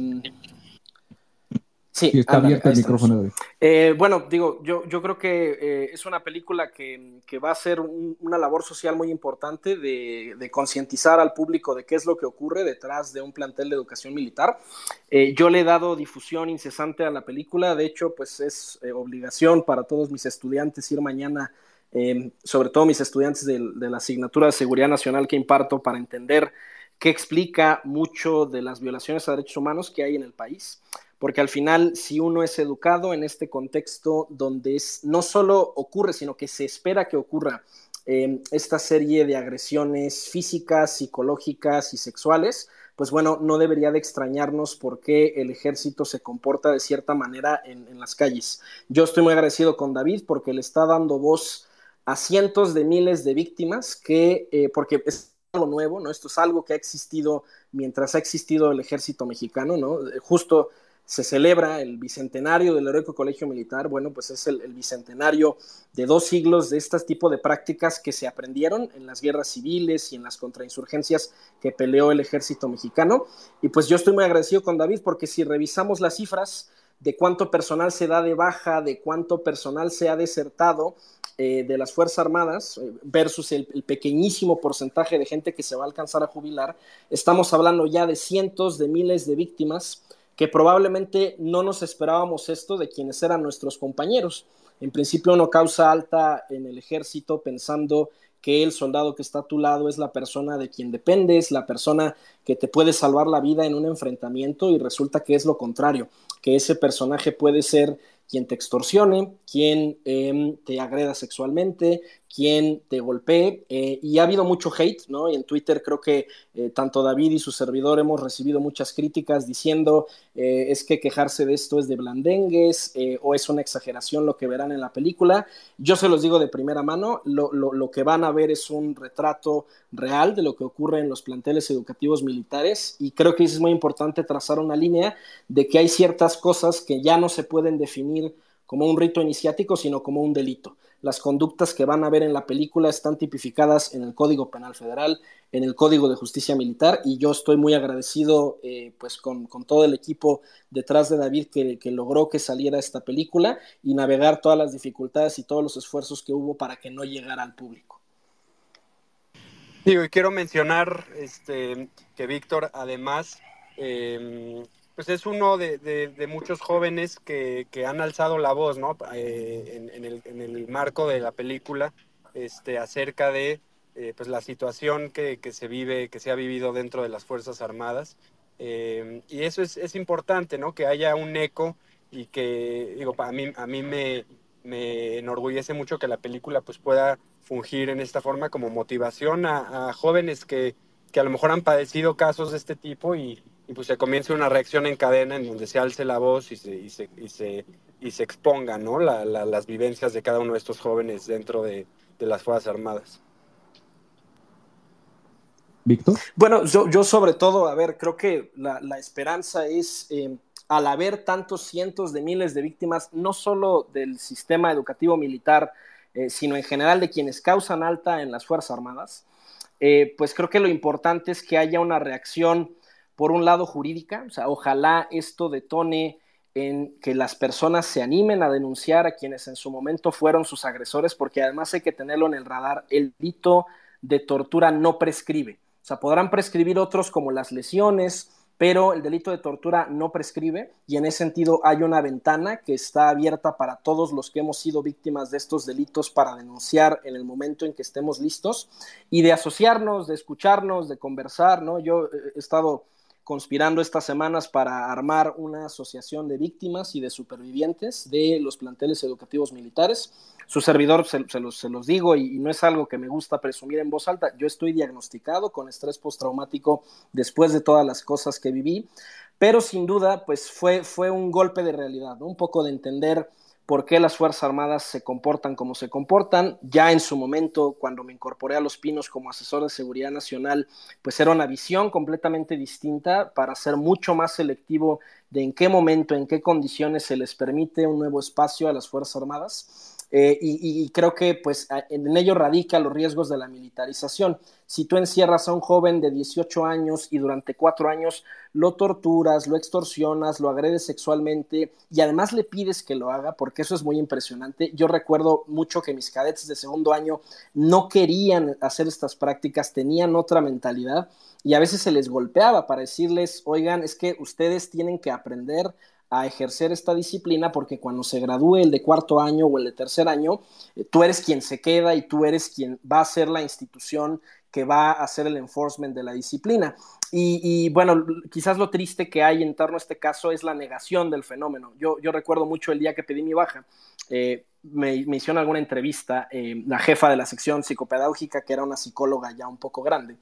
Sí, sí, está ándale, abierto el micrófono. De... Eh, bueno, digo, yo, yo creo que eh, es una película que, que va a ser un, una labor social muy importante de, de concientizar al público de qué es lo que ocurre detrás de un plantel de educación militar. Eh, yo le he dado difusión incesante a la película, de hecho, pues es eh, obligación para todos mis estudiantes ir mañana em, sobre todo mis estudiantes de, de la asignatura de Seguridad Nacional que imparto para entender qué explica mucho de las violaciones a derechos humanos que hay en el país porque al final si uno es educado en este contexto donde no solo ocurre, sino que se espera que ocurra eh, esta serie de agresiones físicas, psicológicas y sexuales, pues bueno, no debería de extrañarnos por qué el ejército se comporta de cierta manera en, las calles. Yo estoy muy agradecido con David porque le está dando voz a cientos de miles de víctimas que, eh, porque es algo nuevo, ¿no? Esto es algo que ha existido mientras ha existido el ejército mexicano, ¿no? Justo se celebra el bicentenario del Heroico Colegio Militar, bueno, pues es el, bicentenario de dos siglos de este tipo de prácticas que se aprendieron en las guerras civiles y en las contrainsurgencias que peleó el ejército mexicano. Y pues yo estoy muy agradecido con David porque si revisamos las cifras de cuánto personal se da de baja, de cuánto personal se ha desertado eh, de las Fuerzas Armadas eh, versus el, el pequeñísimo porcentaje de gente que se va a alcanzar a jubilar, estamos hablando ya de cientos de miles de víctimas que probablemente no nos esperábamos esto de quienes eran nuestros compañeros. En principio uno causa alta en el ejército pensando que el soldado que está a tu lado es la persona de quien dependes, la persona que te puede salvar la vida en un enfrentamiento y resulta que es lo contrario, que ese personaje puede ser quien te extorsione, quien em, te agreda sexualmente, quien te golpee. Eh, y ha habido mucho hate, ¿no? Y en Twitter creo que eh, tanto David y su servidor hemos recibido muchas críticas diciendo eh, es que quejarse de esto es de blandengues o es una exageración lo que verán en la película. Yo se los digo de primera mano, lo, lo que van a ver es un retrato real de lo que ocurre en los planteles educativos militares y creo que es muy importante trazar una línea de que hay ciertas cosas que ya no se pueden definir como un rito iniciático, sino como un delito. Las conductas que van a ver en la película están tipificadas en el Código Penal Federal, en el Código de Justicia Militar, y yo estoy muy agradecido eh, pues con, todo el equipo detrás de David que, que, logró que saliera esta película y navegar todas las dificultades y todos los esfuerzos que hubo para que no llegara al público. Digo, y quiero mencionar este, que Víctor además eh, pues es uno de, muchos jóvenes que, han alzado la voz, ¿no? Eh, en, el, marco de la película, este, acerca de eh, pues la situación que, se vive, que se ha vivido dentro de las Fuerzas Armadas. Eh, y eso es, importante, ¿no? Que haya un eco y que, digo, a mí, a mí me, enorgullece mucho que la película pues pueda fungir en esta forma como motivación a, jóvenes que, que a lo mejor han padecido casos de este tipo y, y pues se comience una reacción en cadena en donde se alce la voz y se, y se, y se, y se exponga ¿no? las vivencias de cada uno de estos jóvenes dentro de, las Fuerzas Armadas. Víctor. Bueno, yo, yo, sobre todo, a ver, creo que la, esperanza es, eh, al haber tantos cientos de miles de víctimas, no solo del sistema educativo militar, eh, sino en general de quienes causan alta en las Fuerzas Armadas, eh, pues creo que lo importante es que haya una reacción por un lado jurídica, o sea, ojalá esto detone en que las personas se animen a denunciar a quienes en su momento fueron sus agresores, porque además hay que tenerlo en el radar, el delito de tortura no prescribe. O sea, podrán prescribir otros como las lesiones, pero el delito de tortura no prescribe y en ese sentido hay una ventana que está abierta para todos los que hemos sido víctimas de estos delitos para denunciar en el momento en que estemos listos y de asociarnos, de escucharnos, de conversar, ¿no? Yo he estado conspirando estas semanas para armar una asociación de víctimas y de supervivientes de los planteles educativos militares. Su servidor, se, los, digo, y, no es algo que me gusta presumir en voz alta, yo estoy diagnosticado con estrés postraumático después de todas las cosas que viví, pero sin duda, pues fue, fue un golpe de realidad, un poco de entender por qué las Fuerzas Armadas se comportan como se comportan. Ya en su momento, cuando me incorporé a Los Pinos como asesor de seguridad nacional, pues era una visión completamente distinta para ser mucho más selectivo de en qué momento, en qué condiciones se les permite un nuevo espacio a las Fuerzas Armadas. Eh, y, creo que pues en ello radica los riesgos de la militarización. Si tú encierras a un joven de 18 años y durante cuatro años lo torturas, lo extorsionas, lo agredes sexualmente y además le pides que lo haga, porque eso es muy impresionante. Yo recuerdo mucho que mis cadetes de segundo año no querían hacer estas prácticas, tenían otra mentalidad y a veces se les golpeaba para decirles, oigan, es que ustedes tienen que aprender a ejercer esta disciplina porque cuando se gradúe el de cuarto año o el de tercer año, eh, tú eres quien se queda y tú eres quien va a ser la institución que va a hacer el enforcement de la disciplina. Y, bueno, quizás lo triste que hay en torno a este caso es la negación del fenómeno. Yo, yo recuerdo mucho el día que pedí mi baja. Eh, me, me, hicieron alguna entrevista eh, la jefa de la sección psicopedagógica, que era una psicóloga ya un poco grande,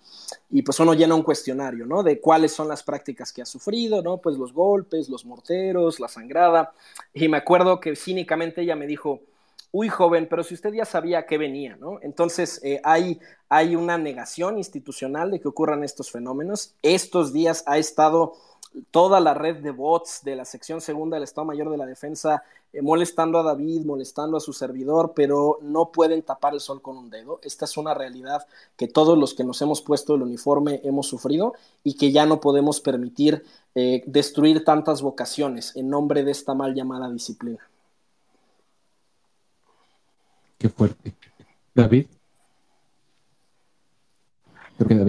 y pues uno llena un cuestionario, ¿no? De cuáles son las prácticas que ha sufrido, ¿no? Pues los golpes, los morteros, la sangrada, y me acuerdo que cínicamente ella me dijo, uy joven, pero si usted ya sabía que venía, ¿no? Entonces eh, hay, hay una negación institucional de que ocurran estos fenómenos. Estos días ha estado toda la red de bots de la sección segunda del Estado Mayor de la Defensa eh, molestando a David, molestando a su servidor, pero no pueden tapar el sol con un dedo. Esta es una realidad que todos los que nos hemos puesto el uniforme hemos sufrido y que ya no podemos permitir eh, destruir tantas vocaciones en nombre de esta mal llamada disciplina. Qué fuerte. David.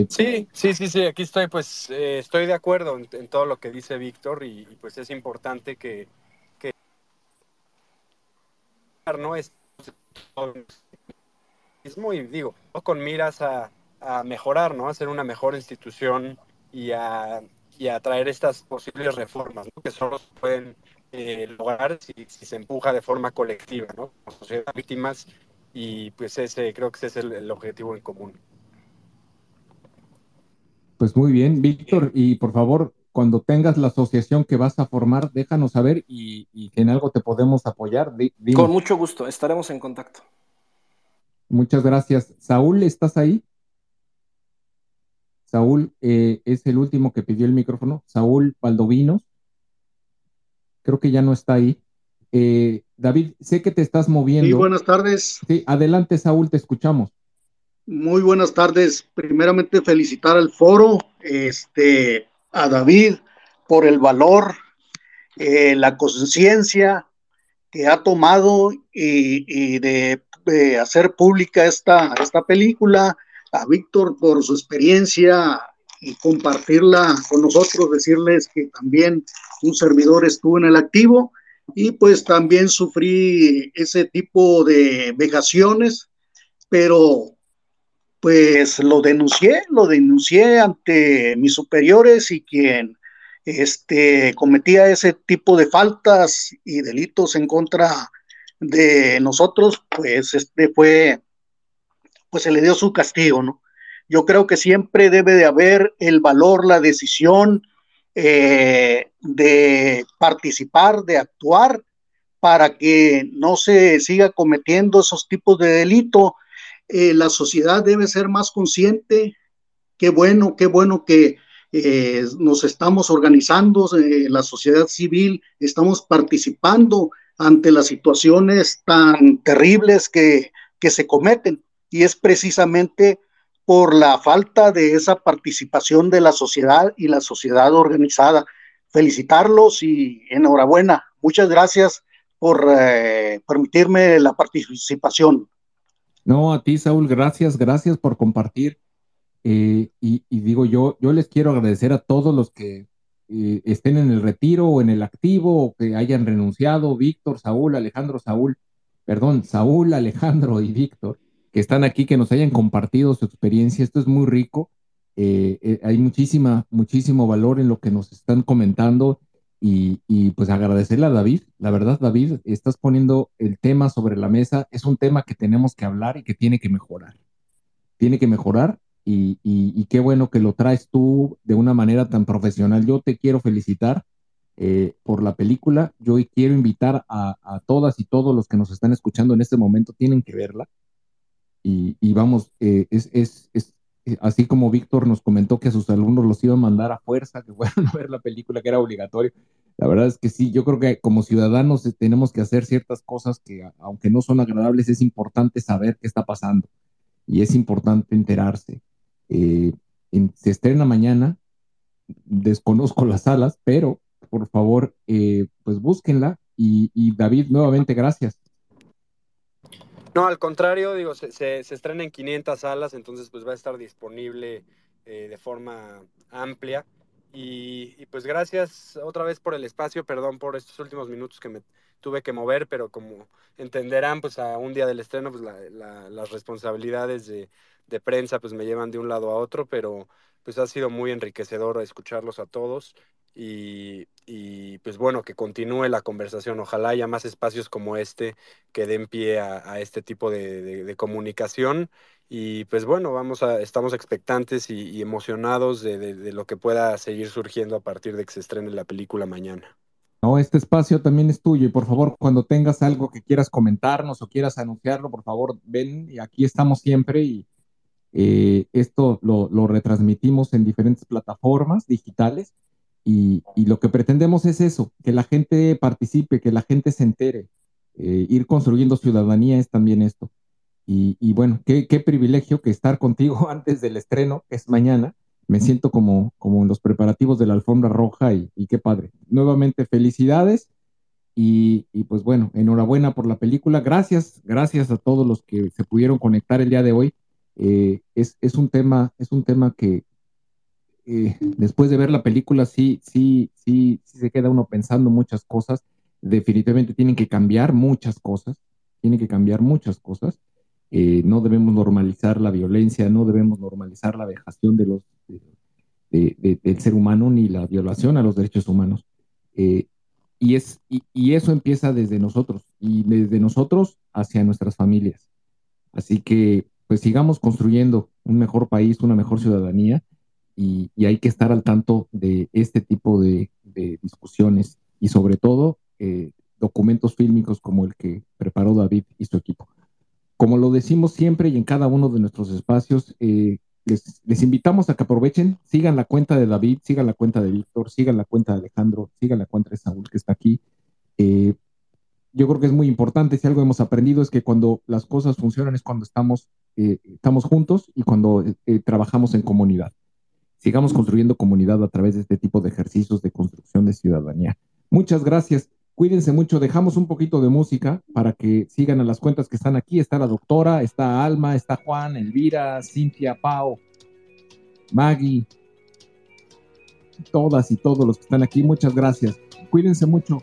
Sí, sí, sí, sí, aquí estoy, pues eh, estoy de acuerdo en, todo lo que dice Víctor y, pues es importante que, que no es muy, digo, con miras a, a, mejorar, ¿no? A ser una mejor institución y a, y a traer estas posibles reformas, ¿no? Que solo pueden eh, lograr si, si, se empuja de forma colectiva, ¿no? Como sociedad víctimas y pues ese creo que ese es el, el objetivo en común. Pues muy bien, Víctor, y por favor, cuando tengas la asociación que vas a formar, déjanos saber y, y en algo te podemos apoyar. Con mucho gusto, estaremos en contacto. Muchas gracias. Saúl, ¿estás ahí? Saúl eh, es el último que pidió el micrófono. Saúl Valdovinos. Creo que ya no está ahí. Eh, David, sé que te estás moviendo. Sí, buenas tardes. Sí, adelante, Saúl, te escuchamos. Muy buenas tardes. Primeramente felicitar al foro, este, a David por el valor, eh, la conciencia que ha tomado y, de, hacer pública esta, esta película, a Víctor por su experiencia y compartirla con nosotros, decirles que también un servidor estuvo en el activo y pues también sufrí ese tipo de vejaciones, pero pues lo denuncié, lo denuncié ante mis superiores y quien este, cometía ese tipo de faltas y delitos en contra de nosotros, pues este fue, pues se le dio su castigo, ¿no? Yo creo que siempre debe de haber el valor, la decisión eh, de participar, de actuar, para que no se siga cometiendo esos tipos de delito eh, la sociedad debe ser más consciente. Qué bueno, qué bueno que eh, nos estamos organizando, la sociedad civil, estamos participando ante las situaciones tan terribles que, que se cometen. Y es precisamente por la falta de esa participación de la sociedad y la sociedad organizada. Felicitarlos y enhorabuena. Muchas gracias por permitirme la participación. No, a ti, Saúl, gracias, gracias por compartir. Eh, y, digo yo, yo les quiero agradecer a todos los que eh, estén en el retiro o en el activo o que hayan renunciado, Víctor, Saúl, Alejandro, Saúl, perdón, Saúl, Alejandro y Víctor, que están aquí, que nos hayan compartido su experiencia. Esto es muy rico. Eh, hay muchísima, muchísimo valor en lo que nos están comentando y, pues agradecerle a David. La verdad, David, estás poniendo el tema sobre la mesa. Es un tema que tenemos que hablar y que tiene que mejorar. Tiene que mejorar y, qué bueno que lo traes tú de una manera tan profesional. Yo te quiero felicitar eh, por la película. Yo quiero invitar a, todas y todos los que nos están escuchando en este momento, tienen que verla. Y, vamos, eh, es, es, es, eh, así como Víctor nos comentó que a sus alumnos los iba a mandar a fuerza, que fueran a ver la película, que era obligatorio. La verdad es que sí, yo creo que como ciudadanos eh, tenemos que hacer ciertas cosas que, aunque no son agradables, es importante saber qué está pasando y es importante enterarse. Eh, se estrena mañana, desconozco las salas, pero por favor, pues búsquenla y, y David, nuevamente gracias. No, al contrario, digo, se, se, estrena en 500 salas, entonces pues va a estar disponible eh, de forma amplia. Y, pues gracias otra vez por el espacio, perdón por estos últimos minutos que me tuve que mover, pero como entenderán, pues a un día del estreno, pues las responsabilidades de, de, prensa pues me llevan de un lado a otro, pero pues ha sido muy enriquecedor escucharlos a todos y, y pues bueno, que continúe la conversación. Ojalá haya más espacios como este que den pie a, este tipo de, de comunicación y pues bueno, vamos a, estamos expectantes y, emocionados de, lo que pueda seguir surgiendo a partir de que se estrene la película mañana. No, este espacio también es tuyo y por favor, cuando tengas algo que quieras comentarnos o quieras anunciarlo, por favor, ven y aquí estamos siempre y eh, esto lo, retransmitimos en diferentes plataformas digitales y, lo que pretendemos es eso, que la gente participe, que la gente se entere. Eh, ir construyendo ciudadanía es también esto. Y, bueno, qué, privilegio que estar contigo antes del estreno, es mañana. Me siento como, como en los preparativos de la alfombra roja y, qué padre. Nuevamente, felicidades y, pues bueno, enhorabuena por la película. Gracias, gracias a todos los que se pudieron conectar el día de hoy. Eh, es, un tema, es un tema que eh, después de ver la película sí, sí, sí, sí se queda uno pensando muchas cosas. Definitivamente tienen que cambiar muchas cosas, tienen que cambiar muchas cosas. Eh, no debemos normalizar la violencia, no debemos normalizar la vejación de los, del ser humano ni la violación a los derechos humanos. Eh, y, es, y, eso empieza desde nosotros y desde nosotros hacia nuestras familias. Así que pues sigamos construyendo un mejor país, una mejor ciudadanía y, hay que estar al tanto de este tipo de, discusiones y sobre todo eh, documentos fílmicos como el que preparó David y su equipo. Como lo decimos siempre y en cada uno de nuestros espacios, eh, les, invitamos a que aprovechen, sigan la cuenta de David, sigan la cuenta de Víctor, sigan la cuenta de Alejandro, sigan la cuenta de Saúl que está aquí. Eh, yo creo que es muy importante, si algo hemos aprendido es que cuando las cosas funcionan es cuando estamos, estamos juntos y cuando trabajamos en comunidad. Sigamos construyendo comunidad a través de este tipo de ejercicios de construcción de ciudadanía. Muchas gracias. Cuídense mucho, dejamos un poquito de música para que sigan a las cuentas que están aquí. Está la doctora, está Alma, está Juan, Elvira, Cintia, Pau, Maggie, todas y todos los que están aquí. Muchas gracias. Cuídense mucho.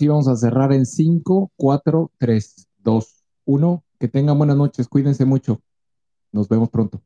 Sí vamos a cerrar en 5, 4, 3, 2, 1. Que tengan buenas noches, cuídense mucho. Nos vemos pronto.